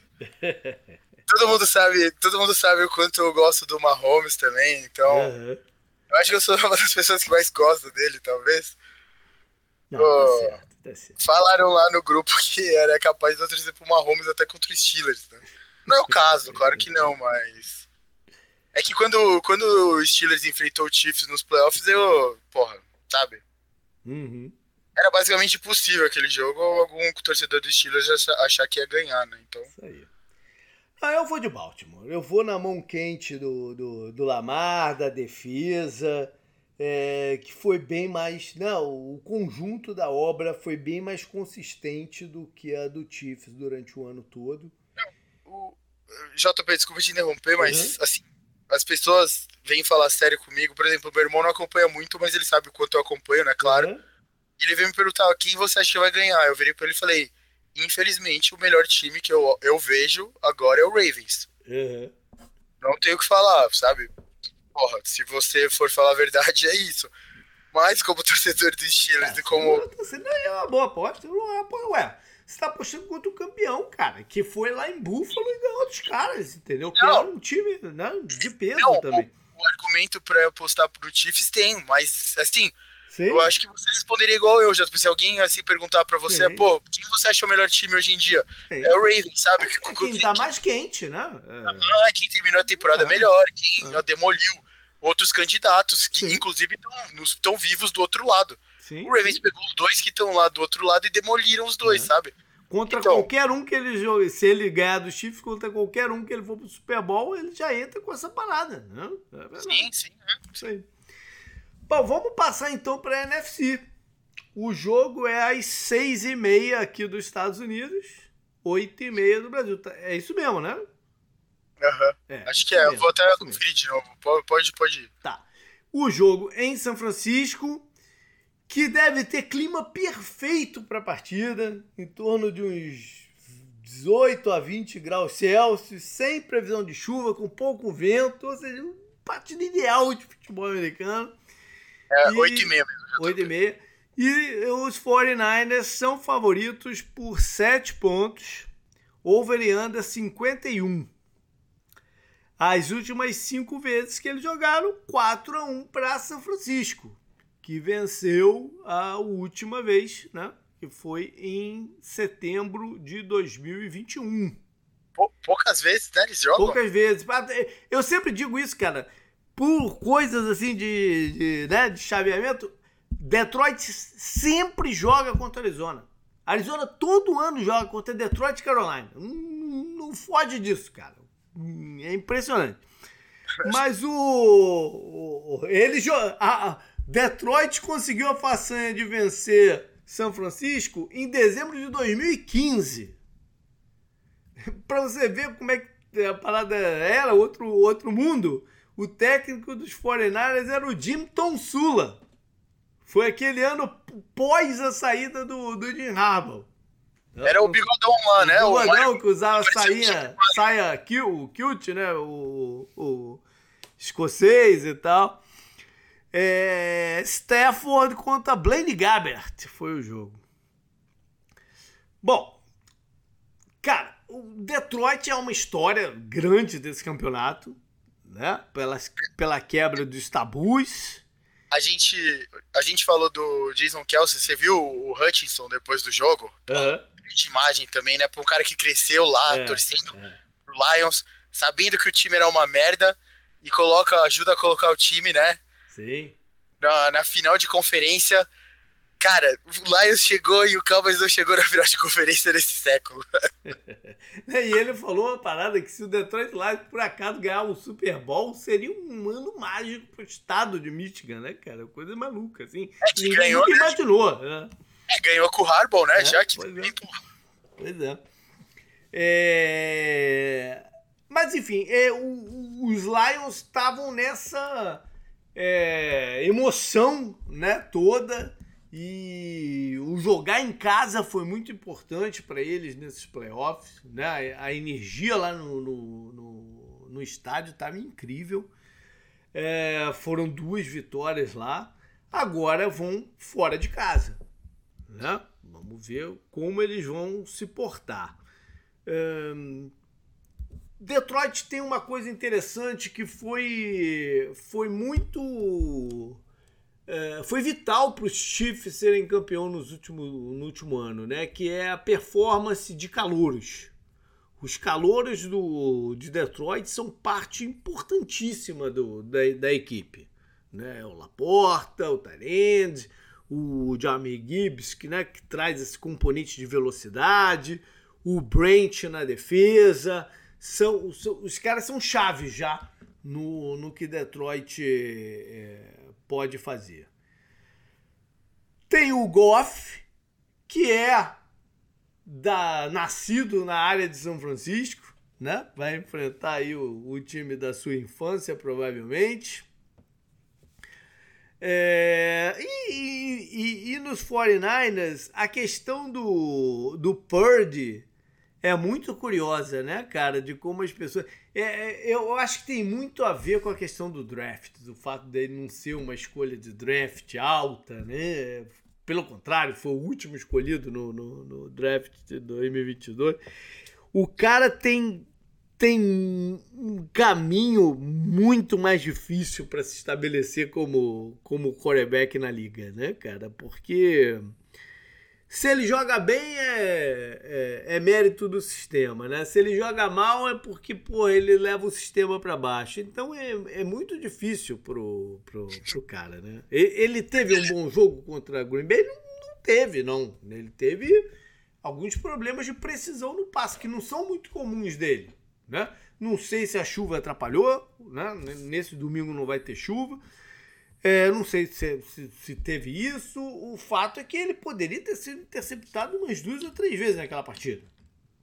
todo mundo sabe, todo mundo sabe o quanto eu gosto do Mahomes também, então. Uhum. Eu acho que eu sou uma das pessoas que mais gosta dele, talvez. Não, tá certo. Falaram lá no grupo que era capaz de torcer pro Mahomes até contra os Steelers, né? Não é o caso, claro que não, mas. É que quando, quando o Steelers enfrentou o Chiefs nos playoffs, eu. Porra, sabe? Uhum. Era basicamente impossível aquele jogo algum torcedor dos Steelers achar que ia ganhar, né? Então. Isso aí. Ah, eu vou de Baltimore. Eu vou na mão quente do, do, do Lamar, da defesa é, que foi bem mais. Não, o conjunto da obra foi bem mais consistente do que a do Chiefs durante o ano todo. o, JP, desculpa te interromper, mas uhum. assim, as pessoas vêm falar sério comigo. Por exemplo, o meu irmão não acompanha muito, mas ele sabe o quanto eu acompanho, né? Claro. Uhum. E ele veio me perguntar quem você acha que vai ganhar. Eu virei pra ele e falei: infelizmente, o melhor time que eu, eu vejo agora é o Ravens. Uhum. Não tenho o que falar, sabe? Porra, se você for falar a verdade, é isso. Mas como torcedor dos Steelers é, e como. Você não é uma boa aposta, não é uma Ué, você tá apostando contra o campeão, cara, que foi lá em Buffalo e ganhou dos caras, entendeu? Que era um time né, de peso não, também. O, o argumento pra apostar pro Chiefs tem, mas assim. Sim. Eu acho que você responderia igual eu, já. Se alguém assim perguntar pra você, Sim. pô, quem você acha o melhor time hoje em dia? Sim. É o Ravens, sabe? É quem tá mais quente, né? É. Ah, quem terminou a temporada é. melhor, quem é. demoliu outros candidatos, que Sim. inclusive estão vivos do outro lado. Sim. O Ravens pegou os dois que estão lá do outro lado e demoliram os dois, é. sabe? Contra então, qualquer um que ele jogue, se ele ganhar do Chiefs, contra qualquer um que ele for pro Super Bowl, ele já entra com essa parada, né? É sim, sim. É. Isso aí. Bom, vamos passar então para a NFC. O jogo é às seis e meia aqui dos Estados Unidos, oito e meia do Brasil. Tá, é isso mesmo, né? Uhum. É, Acho que é. Mesmo, vou até conferir de novo. Pode, pode ir. Tá. O jogo em São Francisco, que deve ter clima perfeito para a partida, em torno de uns 18 a 20 graus Celsius, sem previsão de chuva, com pouco vento, ou seja, um partida ideal de futebol americano. É, e, 8 e meia mesmo. 8 e meia. E os 49ers são favoritos por 7 pontos. Over e under 51 as últimas cinco vezes que eles jogaram 4 a 1 para São Francisco, que venceu a última vez, né? Que foi em setembro de 2021. Poucas vezes, né? Eles jogam? Poucas vezes. Eu sempre digo isso, cara. Por coisas assim de, de, né, de chaveamento, Detroit sempre joga contra Arizona. Arizona todo ano joga contra Detroit e Carolina. Não, foge disso, cara. É impressionante. Mas o, o ele a, Detroit conseguiu a façanha de vencer São Francisco em dezembro de 2015. Para você ver como é que a parada era, outro, outro mundo. O técnico dos 49 era o Jim Tonsula. Foi aquele ano pós a saída do, do Jim Harbaugh. Era o bigodão lá, né? O bigodão que usava sainha, saia kilt, né? O, o escocês e tal. É, Stafford contra Blaine Gabbert foi o jogo. Bom, cara, o Detroit é uma história grande desse campeonato, né? Pela, pela quebra dos tabus. A gente, a gente falou do Jason Kelsey, você viu o Hutchinson depois do jogo? Uhum de imagem também, né? Pra um cara que cresceu lá, é, torcendo é. pro Lions, sabendo que o time era uma merda e coloca, ajuda a colocar o time, né? Sim. Na, na final de conferência. Cara, o Lions chegou e o Cowboys não chegou na final de conferência nesse século. e ele falou uma parada que se o Detroit Lions por acaso ganhar um Super Bowl, seria um ano mágico pro estado de Michigan, né, cara? Coisa maluca, assim. É, Ninguém ganhou, nunca né? imaginou. Né? É, ganhou com o Harbaugh, né? É, Já que pois é. Pois é. é... Mas enfim, é, o, os Lions estavam nessa é, emoção né, toda e o jogar em casa foi muito importante para eles nesses playoffs. Né? A energia lá no, no, no, no estádio estava incrível. É, foram duas vitórias lá. Agora vão fora de casa. Né? Vamos ver como eles vão se portar. Detroit tem uma coisa interessante que foi, foi muito. É, foi vital para os Chiefs serem campeão nos último, no último ano, né? Que é a performance de calouros. Os calouros do, de Detroit são parte importantíssima do, da, da equipe. Né? O Laporta, o Tyrande, o Jamie Gibbs, que, né, que traz esse componente de velocidade, o Brent na defesa são, os caras são chaves já no, no que Detroit é, pode fazer. Tem o Goff, que é da, nascido na área de São Francisco, né? Vai enfrentar aí o, o time da sua infância, provavelmente. É, e, e, e, nos 49ers, a questão do, do Purdy é muito curiosa, né, cara, de como as pessoas. É, é, eu acho que tem muito a ver com a questão do draft, do fato dele não ser uma escolha de draft alta, né? Pelo contrário, foi o último escolhido no, no, no draft de 2022. O cara tem, tem um caminho muito mais difícil para se estabelecer como, como quarterback na liga, né, cara? Porque se ele joga bem, é, é, é, mérito do sistema, né? Se ele joga mal, é porque, pô, ele leva o sistema para baixo. Então é, é muito difícil pro, pro, pro cara, né? Ele teve um bom jogo contra Green Bay? Não, não teve, não. Ele teve alguns problemas de precisão no passe, que não são muito comuns dele, né? Não sei se a chuva atrapalhou, né? Nesse domingo não vai ter chuva. É, não sei se, se, se, teve isso. O fato é que ele poderia ter sido interceptado umas duas ou três vezes naquela partida.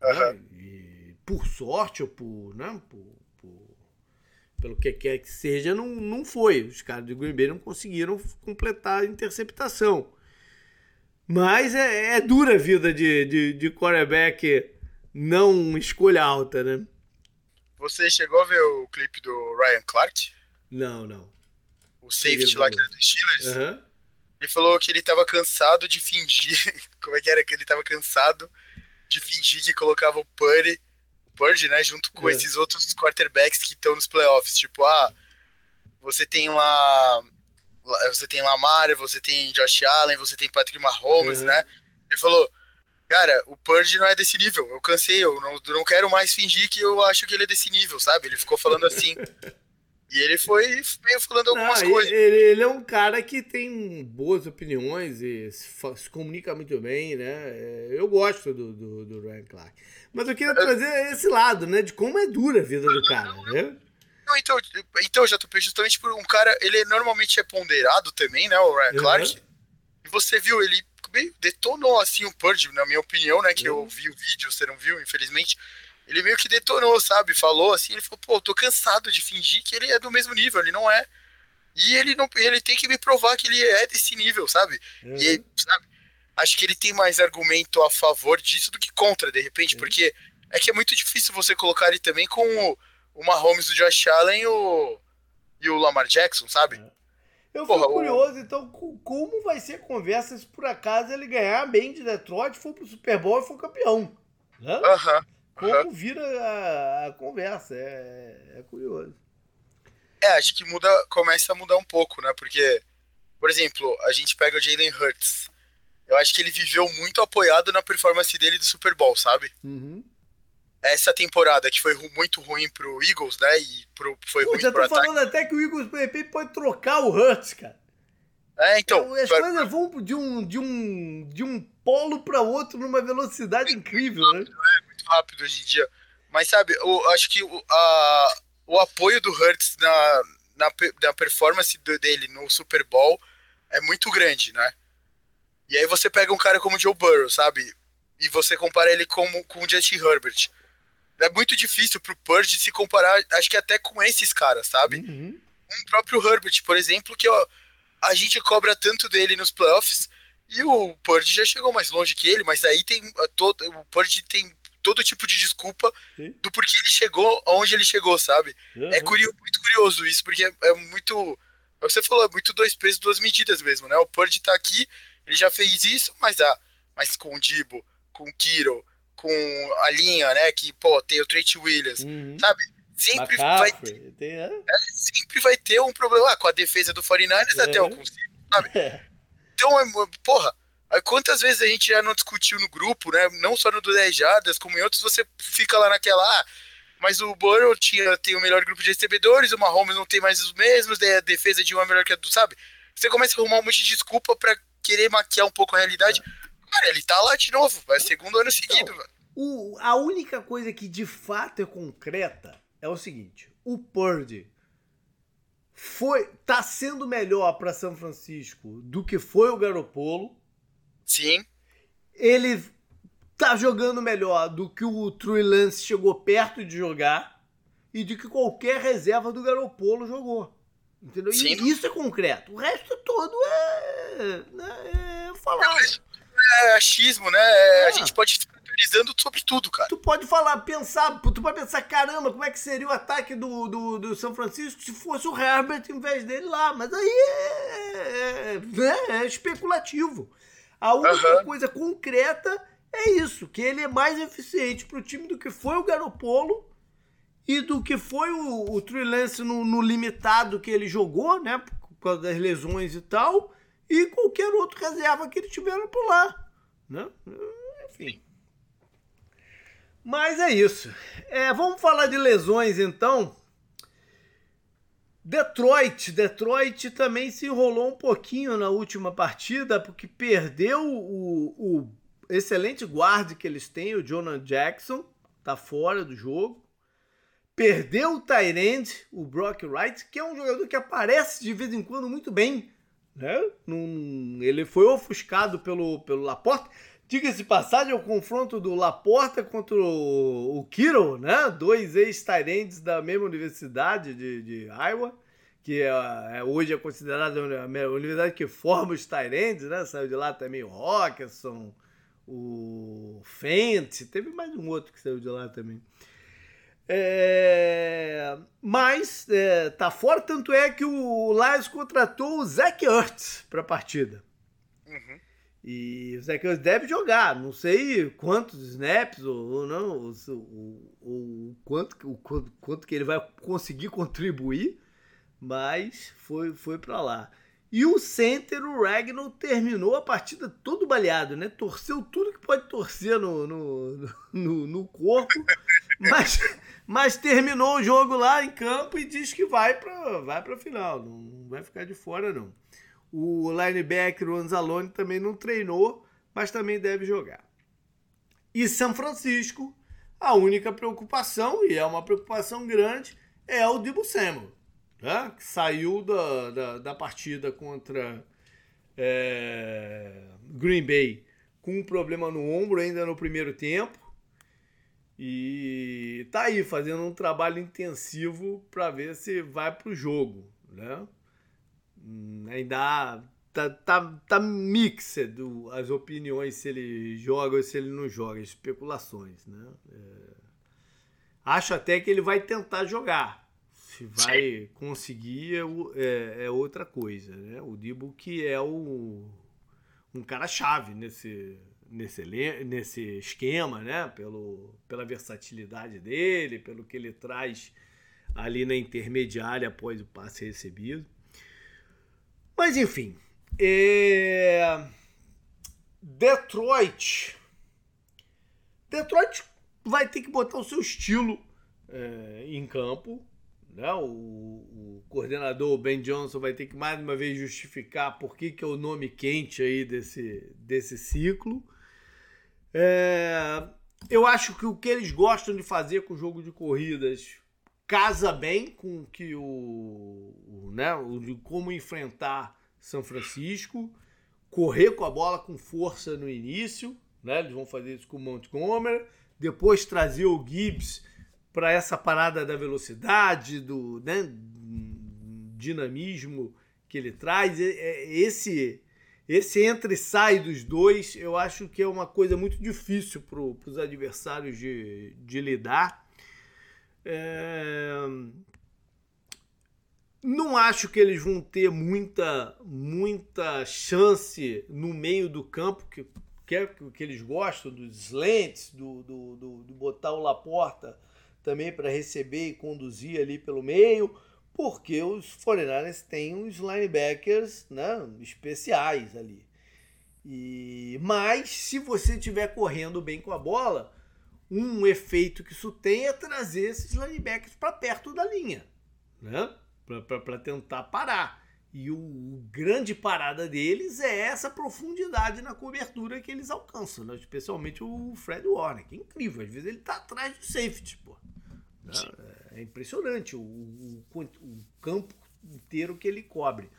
Uhum. Né? E por sorte ou por, né? por, por, pelo que quer que seja, não, não foi. Os caras do Green Bay não conseguiram completar a interceptação. Mas é, é dura a vida de, de, de quarterback não escolha alta, né? Você chegou a ver o clipe do Ryan Clark? Não, não o safety lá que era do Steelers, uhum. ele falou que ele tava cansado de fingir. Como é que era? Que ele tava cansado de fingir que colocava o Purdy, Purdy, né, junto com uhum. esses outros quarterbacks que estão nos playoffs. Tipo, ah, você tem lá. Você tem Lamar, você tem Josh Allen, você tem Patrick Mahomes, uhum. né? Ele falou, cara, o Purdy não é desse nível. Eu cansei, eu não, eu não quero mais fingir que eu acho que ele é desse nível, sabe? Ele ficou falando assim. E ele foi meio falando algumas Não, coisas. Ele, ele, é um cara que tem boas opiniões e se, se comunica muito bem, né? É, eu gosto do, do, do Ryan Clark. Mas eu queria trazer esse lado, né? De como é dura a vida do cara, né? Não, então, então, já tô justamente por um cara, ele normalmente é ponderado também, né? O Ryan uhum. Clark. E você viu, ele meio detonou assim o Purge, na minha opinião, né? Que uhum. eu vi o vídeo, você não viu, infelizmente ele meio que detonou, sabe? Falou assim, ele falou, pô, tô cansado de fingir que ele é do mesmo nível, ele não é. E ele não, ele tem que me provar que ele é desse nível, sabe? Uhum. E sabe? Acho que ele tem mais argumento a favor disso do que contra, de repente, uhum. porque é que é muito difícil você colocar ele também com o, o Mahomes, o Josh Allen e o, e o Lamar Jackson, sabe? Uhum. Eu fico Porra, curioso, o... então, como vai ser a conversa se por acaso ele ganhar bem de Detroit, for pro Super Bowl e for campeão? Aham. Uhum como vira a, a conversa. É, é, curioso. É, acho que muda, começa a mudar um pouco, né? Porque, por exemplo, a gente pega o Jalen Hurts. Eu acho que ele viveu muito apoiado na performance dele do Super Bowl, sabe? Uhum. Essa temporada que foi muito ruim pro Eagles, né? E pro, foi Pô, ruim já pro tô falando até que o Eagles, de repente, pode trocar o Hurts, cara. É, então. As coisas vão de um, de um, de um polo para outro numa velocidade incrível, né? É muito rápido hoje em dia. Mas sabe, eu acho que o, a, o apoio do Hurts na, na, na performance dele no Super Bowl é muito grande, né? E aí você pega um cara como o Joe Burrow, sabe? E você compara ele como, com o Justin Herbert. É muito difícil pro Purge se comparar, acho que até com esses caras, sabe? Uhum. Um próprio Herbert, por exemplo, que ó, a gente cobra tanto dele nos playoffs e o Purge já chegou mais longe que ele, mas aí tem todo, o Purge tem todo tipo de desculpa Sim. do porquê ele chegou aonde ele chegou, sabe? Uhum. É curioso, muito curioso isso, porque é, é muito. É você falou, é muito dois pesos, duas medidas mesmo, né? O Purge tá aqui, ele já fez isso, mas ah, mas com o Dibo, com o Kiro, com a linha, né? Que, pô, tem o Trent Williams, uhum. sabe? Sempre vai, ter, tem, é? É, sempre vai ter um problema ah, com a defesa do 49ers, até eu consigo, sabe? Então, é, porra, quantas vezes a gente já não discutiu no grupo, né? Não só no do 10 Jadas, como em outros, você fica lá naquela. Ah, mas o Burrow tinha, tem o melhor grupo de recebedores, o Mahomes não tem mais os mesmos, daí a defesa de um é melhor que a do, sabe? Você começa a arrumar um monte de desculpa para querer maquiar um pouco a realidade. Cara, ele tá lá de novo, vai segundo ano seguido, velho. O, a única coisa que de fato é concreta é o seguinte: o Purdy foi tá sendo melhor para São Francisco do que foi o Garopolo. Sim. Ele tá jogando melhor do que o True Lance chegou perto de jogar e de que qualquer reserva do Garopolo jogou. Entendeu? Sim. E isso é concreto. O resto todo é, né, é falar. É achismo, né? É. A gente pode ficar teorizando sobre tudo, cara. Tu pode falar, pensar, tu pode pensar, caramba, como é que seria o ataque do, do, do São Francisco se fosse o Herbert em vez dele lá. Mas aí é, é, né, é especulativo. A única uhum. coisa concreta é isso, que ele é mais eficiente para o time do que foi o Garopolo e do que foi o, o no, no, limitado que ele jogou, né? Por causa das lesões e tal, e qualquer outro reserva que ele tiver por lá, né? Enfim. Mas é isso. É, vamos falar de lesões então. Detroit, Detroit também se enrolou um pouquinho na última partida porque perdeu o, o excelente guarda que eles têm, o Jonah Jackson, tá fora do jogo. Perdeu o Tyrande, o Brock Wright, que é um jogador que aparece de vez em quando muito bem. Né? Num, ele foi ofuscado pelo, pelo Laporte. Diga-se passagem, o confronto do Laporta contra o, o né? Dois ex-Tyrands da mesma universidade de, de Iowa, que é, é, hoje é considerada a universidade que forma os Tyrands, né? Saiu de lá também o Rockerson, o Fent, teve mais um outro que saiu de lá também. É, mas é, tá fora, tanto é que o Lions contratou o Zach Ertz para a partida. Uhum. E o Zach Ertz deve jogar, não sei quantos snaps ou, ou não, ou, ou, quanto, o quanto, quanto que ele vai conseguir contribuir, mas foi, foi para lá. E o center, o Ragnar, terminou a partida todo baleado, né? Torceu tudo que pode torcer no, no, no, no corpo, mas, mas terminou o jogo lá em campo e diz que vai para vai a final, não vai ficar de fora não. O linebacker, Anzalone, também não treinou, mas também deve jogar. E São Francisco, a única preocupação, e é uma preocupação grande, é o Dibu Samuel, né? que saiu da, da, da partida contra é, Green Bay com um problema no ombro ainda no primeiro tempo. E tá aí fazendo um trabalho intensivo para ver se vai para o jogo, né? Hum, ainda tá, tá, tá mixed as opiniões se ele joga ou se ele não joga, especulações, né? É, acho até que ele vai tentar jogar. Se vai conseguir é, é, é, outra coisa, né? O Dibo que é o, um cara chave nesse, nesse, nesse esquema, né? Pelo, pela versatilidade dele, pelo que ele traz ali na intermediária após o passe recebido. Mas enfim, é... Detroit. Detroit vai ter que botar o seu estilo é, em campo. Né? O, o, coordenador Ben Johnson vai ter que mais uma vez justificar por que, que é o nome quente aí desse, desse ciclo. É, eu acho que o que eles gostam de fazer com o jogo de corridas casa bem com que o, o né, o, como enfrentar São Francisco, correr com a bola com força no início, né? Eles vão fazer isso com o Montgomery, depois trazer o Gibbs para essa parada da velocidade, do né, dinamismo que ele traz. Esse esse entra e sai dos dois, eu acho que é uma coisa muito difícil para os adversários de, de lidar. É... Não acho que eles vão ter muita, muita chance no meio do campo, que, que é que eles gostam, dos slants, do, do, do, do botar o Laporta também para receber e conduzir ali pelo meio, porque os 49ers têm uns linebackers né, especiais ali. E Mas se você estiver correndo bem com a bola, um efeito que isso tem é trazer esses linebackers para perto da linha, né? para tentar parar. E o, o, grande parada deles é essa profundidade na cobertura que eles alcançam, né? especialmente o Fred Warner, que é incrível. Às vezes ele está atrás do safety, pô. É impressionante o, o, o, campo inteiro que ele cobre.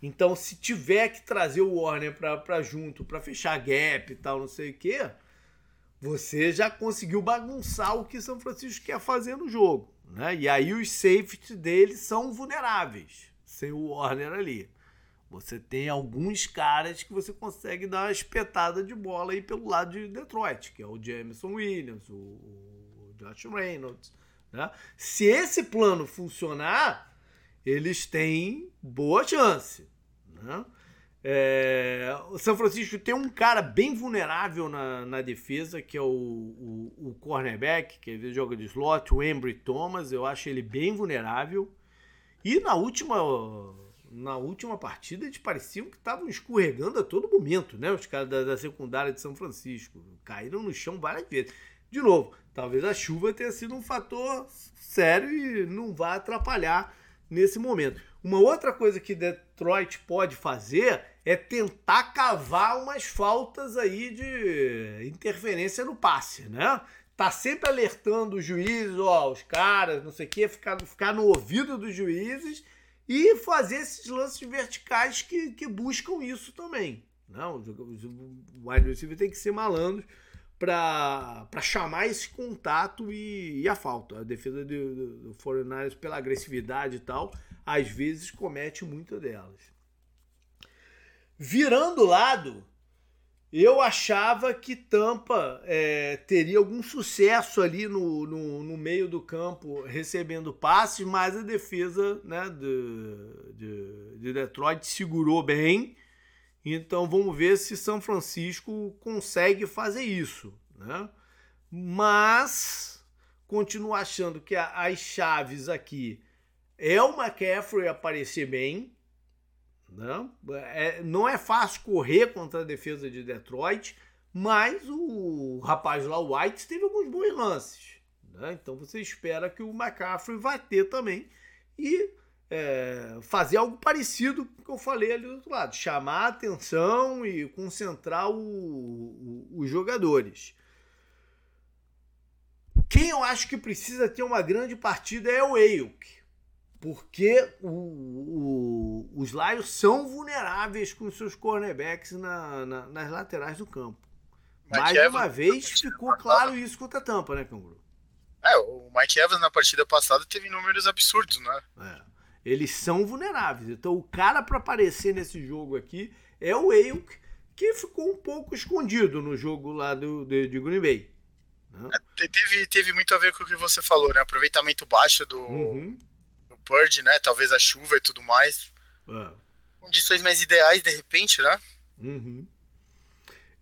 Então, se tiver que trazer o Warner para junto, para fechar gap e tal, não sei o que, você já conseguiu bagunçar o que São Francisco quer fazer no jogo. Né? E aí os safeties deles são vulneráveis, sem o Warner ali. Você tem alguns caras que você consegue dar uma espetada de bola aí pelo lado de Detroit, que é o Jameson Williams, o, o Josh Reynolds, né? Se esse plano funcionar, eles têm boa chance. Né? É, o São Francisco tem um cara bem vulnerável na, na defesa, que é o, o, o cornerback, que às vezes joga de slot, o Embry Thomas. Eu acho ele bem vulnerável. E na última, na última partida, eles pareciam que estavam escorregando a todo momento, né? Os caras da, da secundária de São Francisco. Caíram no chão várias vezes. De novo, talvez a chuva tenha sido um fator sério e não vá atrapalhar nesse momento. Uma outra coisa que Detroit pode fazer é tentar cavar umas faltas aí de interferência no passe, né? Tá sempre alertando os juízes, ó, os caras, não sei o quê, ficar, ficar no ouvido dos juízes e fazer esses lances verticais que, que buscam isso também. Não, o wide tem que ser malandro para chamar esse contato e, e, a falta. A defesa do, do, do 49 pela agressividade e tal, às vezes comete muitas delas. Virando o lado, eu achava que Tampa é, teria algum sucesso ali no, no, no, meio do campo recebendo passes, mas a defesa né, de, de, de Detroit segurou bem então vamos ver se São Francisco consegue fazer isso. Né? Mas continuo achando que as chaves aqui é o McCaffrey aparecer bem. Né? É, não é fácil correr contra a defesa de Detroit, mas o rapaz lá, o White, teve alguns bons lances. Né? Então você espera que o McCaffrey vai ter também. E é, fazer algo parecido com o que eu falei ali do outro lado, chamar a atenção e concentrar o, o, os jogadores. Quem eu acho que precisa ter uma grande partida é o Ayuk, porque o, os Lions são vulneráveis com seus cornerbacks na, na, nas laterais do campo. Mais uma vez ficou claro isso contra a Tampa, né, Canguru? É, o Mike Evans na partida passada teve números absurdos, né? É. Eles são vulneráveis. Então o cara para aparecer nesse jogo aqui é o Ayuk, que ficou um pouco escondido no jogo lá do, de, de Green Bay. Né? É, teve, teve muito a ver com o que você falou, né? Aproveitamento baixo do, uhum. Purge, né? Talvez a chuva e tudo mais. É. Condições mais ideais, de repente, né? Uhum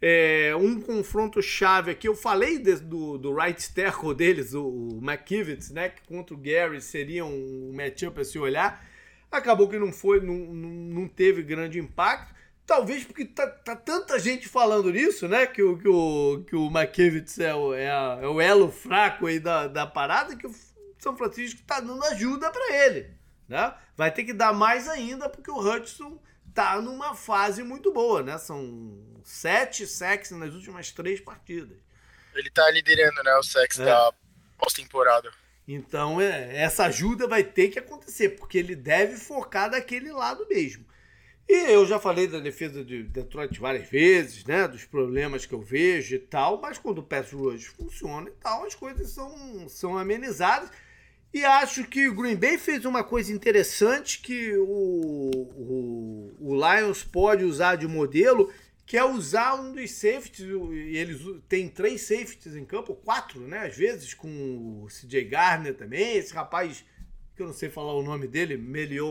é, um confronto chave aqui. Eu falei de, do, do right tackle deles, o, o McKivitz, né? Que contra o Gary seria um matchup a se olhar. Acabou que não foi, não, não teve grande impacto. Talvez porque tá, tá, tanta gente falando nisso, né? Que o, que o, que o McKivitz é o, é, a, é o elo fraco aí da, da parada, que São Francisco está dando ajuda para ele. Né? Vai ter que dar mais ainda, porque o Hudson tá numa fase muito boa, né? São sete sacks nas últimas três partidas. Ele tá liderando, né, o sacks é. da pós-temporada. Então, é, essa ajuda vai ter que acontecer, porque ele deve focar daquele lado mesmo. E eu já falei da defesa de Detroit várias vezes, né? Dos problemas que eu vejo e tal, mas quando o pass rush funciona e tal, as coisas são, são amenizadas. E acho que o Green Bay fez uma coisa interessante que o, o, o Lions pode usar de modelo, que é usar um dos safeties, eles têm três safeties em campo, quatro, né? Às vezes, com o CJ Garner também, esse rapaz, que eu não sei falar o nome dele,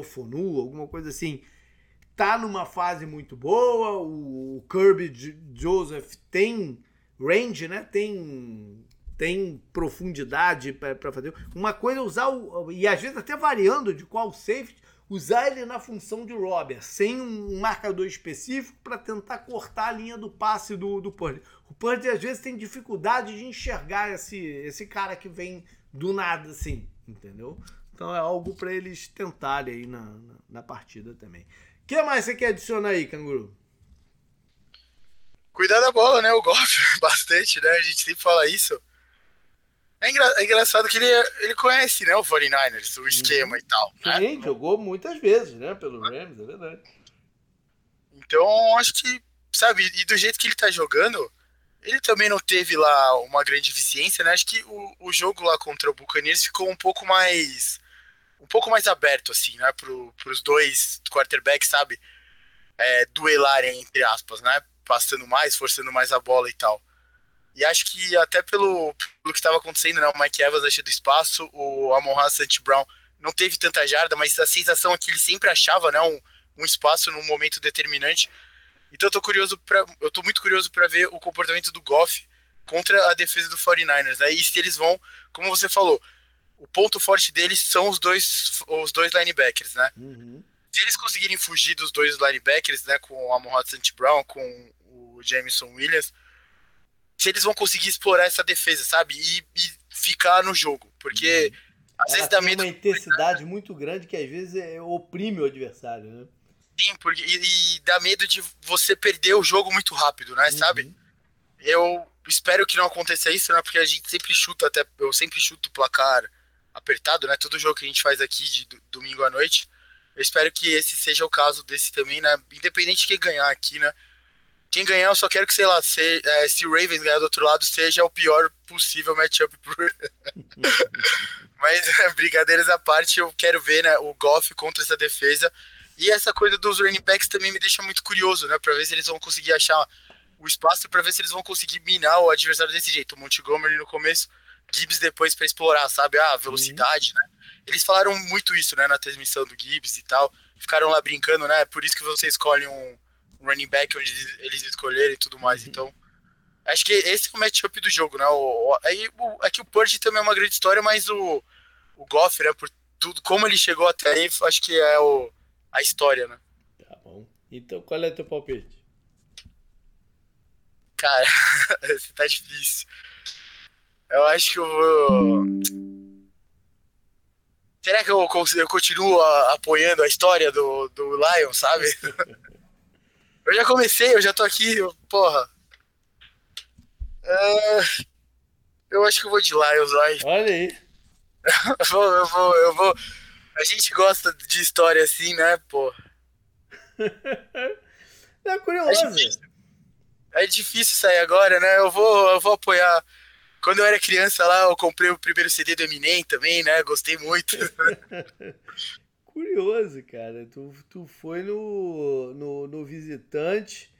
Fonu, alguma coisa assim tá numa fase muito boa. O Kirby Joseph tem range, né? Tem tem profundidade para fazer. Uma coisa é usar o, e às vezes até variando de qual safety, usar ele na função de robber, sem um marcador específico para tentar cortar a linha do passe do, do Purdy. O Purdy às vezes tem dificuldade de enxergar esse, esse cara que vem do nada assim, entendeu? Então é algo para eles tentarem aí na, na, na partida também que mais você quer adicionar aí, canguru? Cuidar da bola, né? O golfe, bastante, né? A gente sempre fala isso. É, engra é engraçado que ele, ele conhece, né, o 49ers, o esquema uhum. e tal. Né? Sim, jogou muitas vezes, né, pelo Rams, é verdade. Então, acho que, sabe, e do jeito que ele tá jogando, ele também não teve lá uma grande eficiência, né? Acho que o, o jogo lá contra o Buccaneers ficou um pouco mais um pouco mais aberto, assim, né? Pro, pros dois quarterbacks, sabe? É, duelarem, entre aspas, né? Passando mais, forçando mais a bola e tal. E acho que até pelo, pelo que estava acontecendo, né? O Mike Evans achando espaço, o Amon St. Brown não teve tanta jarda, mas a sensação é que ele sempre achava, né? Um, um espaço num momento determinante. Então eu tô curioso para eu tô muito curioso para ver o comportamento do Goff contra a defesa do 49ers, né? E se eles vão, como você falou, o ponto forte deles são os dois, os dois linebackers, né? Uhum. Se eles conseguirem fugir dos dois linebackers, né, com o Amon St. Brown, com o Jameson Williams, se eles vão conseguir explorar essa defesa, sabe? E, e ficar no jogo, porque uhum. às Ela vezes dá medo. uma intensidade muito grande que às vezes é, oprime o adversário, né? Sim, porque, e, e, dá medo de você perder o jogo muito rápido, né? Uhum. Sabe? Eu espero que não aconteça isso, né? Porque a gente sempre chuta até. Eu sempre chuto o placar apertado, né? Todo jogo que a gente faz aqui de domingo à noite. Eu espero que esse seja o caso desse também, né? Independente de quem ganhar aqui, né? Quem ganhar, eu só quero que, sei lá, se, é, se o Ravens ganhar do outro lado, seja o pior possível matchup pro... Mas, brincadeiras à parte, eu quero ver né, o Goff contra essa defesa. E essa coisa dos running backs também me deixa muito curioso, né? Pra ver se eles vão conseguir achar o espaço, para ver se eles vão conseguir minar o adversário desse jeito. O Montgomery no começo Gibbs depois para explorar, sabe? A ah, velocidade, uhum. né? Eles falaram muito isso, né, na transmissão do Gibbs e tal. Ficaram lá brincando, né? Por isso que você escolhe um, running back onde eles escolherem e tudo mais. Então, acho que esse é o matchup do jogo, né? O, aí, o, é que o Purge também é uma grande história, mas o, o Goff, né, por tudo, como ele chegou até aí, acho que é o, a história, né? Tá bom. Então, qual é o teu palpite? Cara, esse tá difícil. Eu acho que eu vou. Será que eu, eu continuo apoiando a história do, do Lion, sabe? eu já comecei, eu já tô aqui, porra. Uh, eu acho que eu vou de Lions, vai. Olha aí. eu, vou, eu vou, eu vou. A gente gosta de história assim, né, pô? é curioso. É difícil, é difícil sair agora, né? Eu vou, eu vou apoiar quando eu era criança lá, eu comprei o primeiro CD do Eminem também, né? Gostei muito. Curioso, cara. Tu, tu foi no, no, no visitante.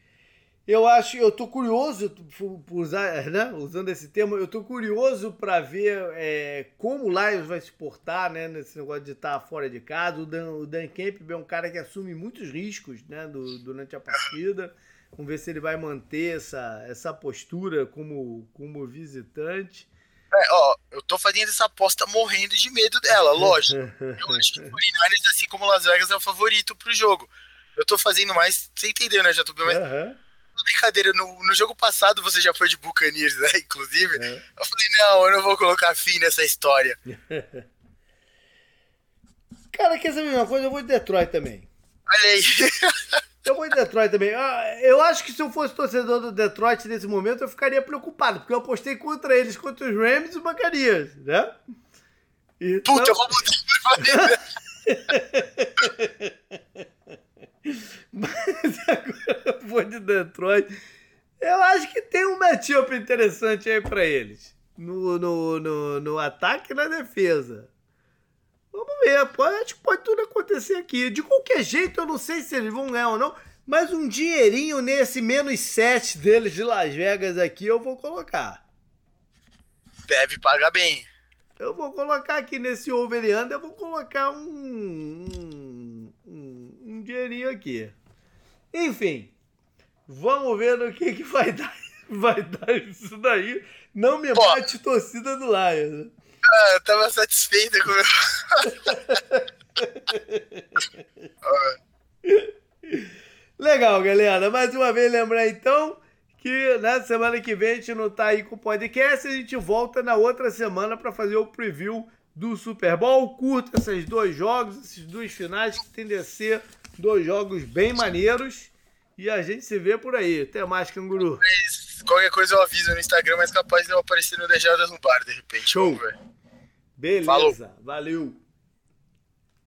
Eu acho, eu tô curioso por usar, né, usando esse termo, eu tô curioso para ver é, como o Lions vai se portar, né, nesse negócio de estar fora de casa. O Dan, o Dan Campbell é um cara que assume muitos riscos, né, do, durante a partida. Vamos ver se ele vai manter essa, essa postura como, como visitante. É, ó, eu tô fazendo essa aposta morrendo de medo dela, lógico. eu acho que o 49 assim como Las Vegas, é o favorito pro jogo. Eu tô fazendo mais, você entendeu, né, já tô mas uhum. Brincadeira, no, no jogo passado você já foi de Buccaneers, né, inclusive. Uhum. Eu falei, não, eu não vou colocar fim nessa história. Cara, quer saber uma coisa? Eu vou de Detroit também. Olha aí. Eu vou de Detroit também. Ah, Eu acho que se eu fosse torcedor do Detroit nesse momento, eu ficaria preocupado, porque eu apostei contra eles, contra os Rams e o Bacarias, né? Então... Puta, eu vou Mas agora eu vou de Detroit. Eu acho que tem um matchup interessante aí pra eles. No, no, no, no ataque e na defesa. Vamos ver, pode, acho que pode tudo acontecer aqui. De qualquer jeito, eu não sei se eles vão ganhar ou não, mas um dinheirinho nesse menos 7 deles de Las Vegas aqui eu vou colocar. Deve pagar bem. Eu vou colocar aqui nesse over e under, eu vou colocar um, um, um, um dinheirinho aqui. Enfim, vamos ver no que, que vai dar, vai dar isso daí. Não me Pô. bate torcida do Lions. Ah, eu tava satisfeita com o meu. Legal, galera. Mais uma vez lembrar então que na semana que vem a gente não tá aí com o podcast, a gente volta na outra semana para fazer o preview do Super Bowl. Curta esses dois jogos, esses dois finais que tendem a ser dois jogos bem maneiros. E a gente se vê por aí. Até mais, canguru. mas qualquer coisa eu aviso no Instagram, mas capaz de eu aparecer no Dejadas no bar de repente. Show. Vamos ver. Beleza. Falou. Valeu.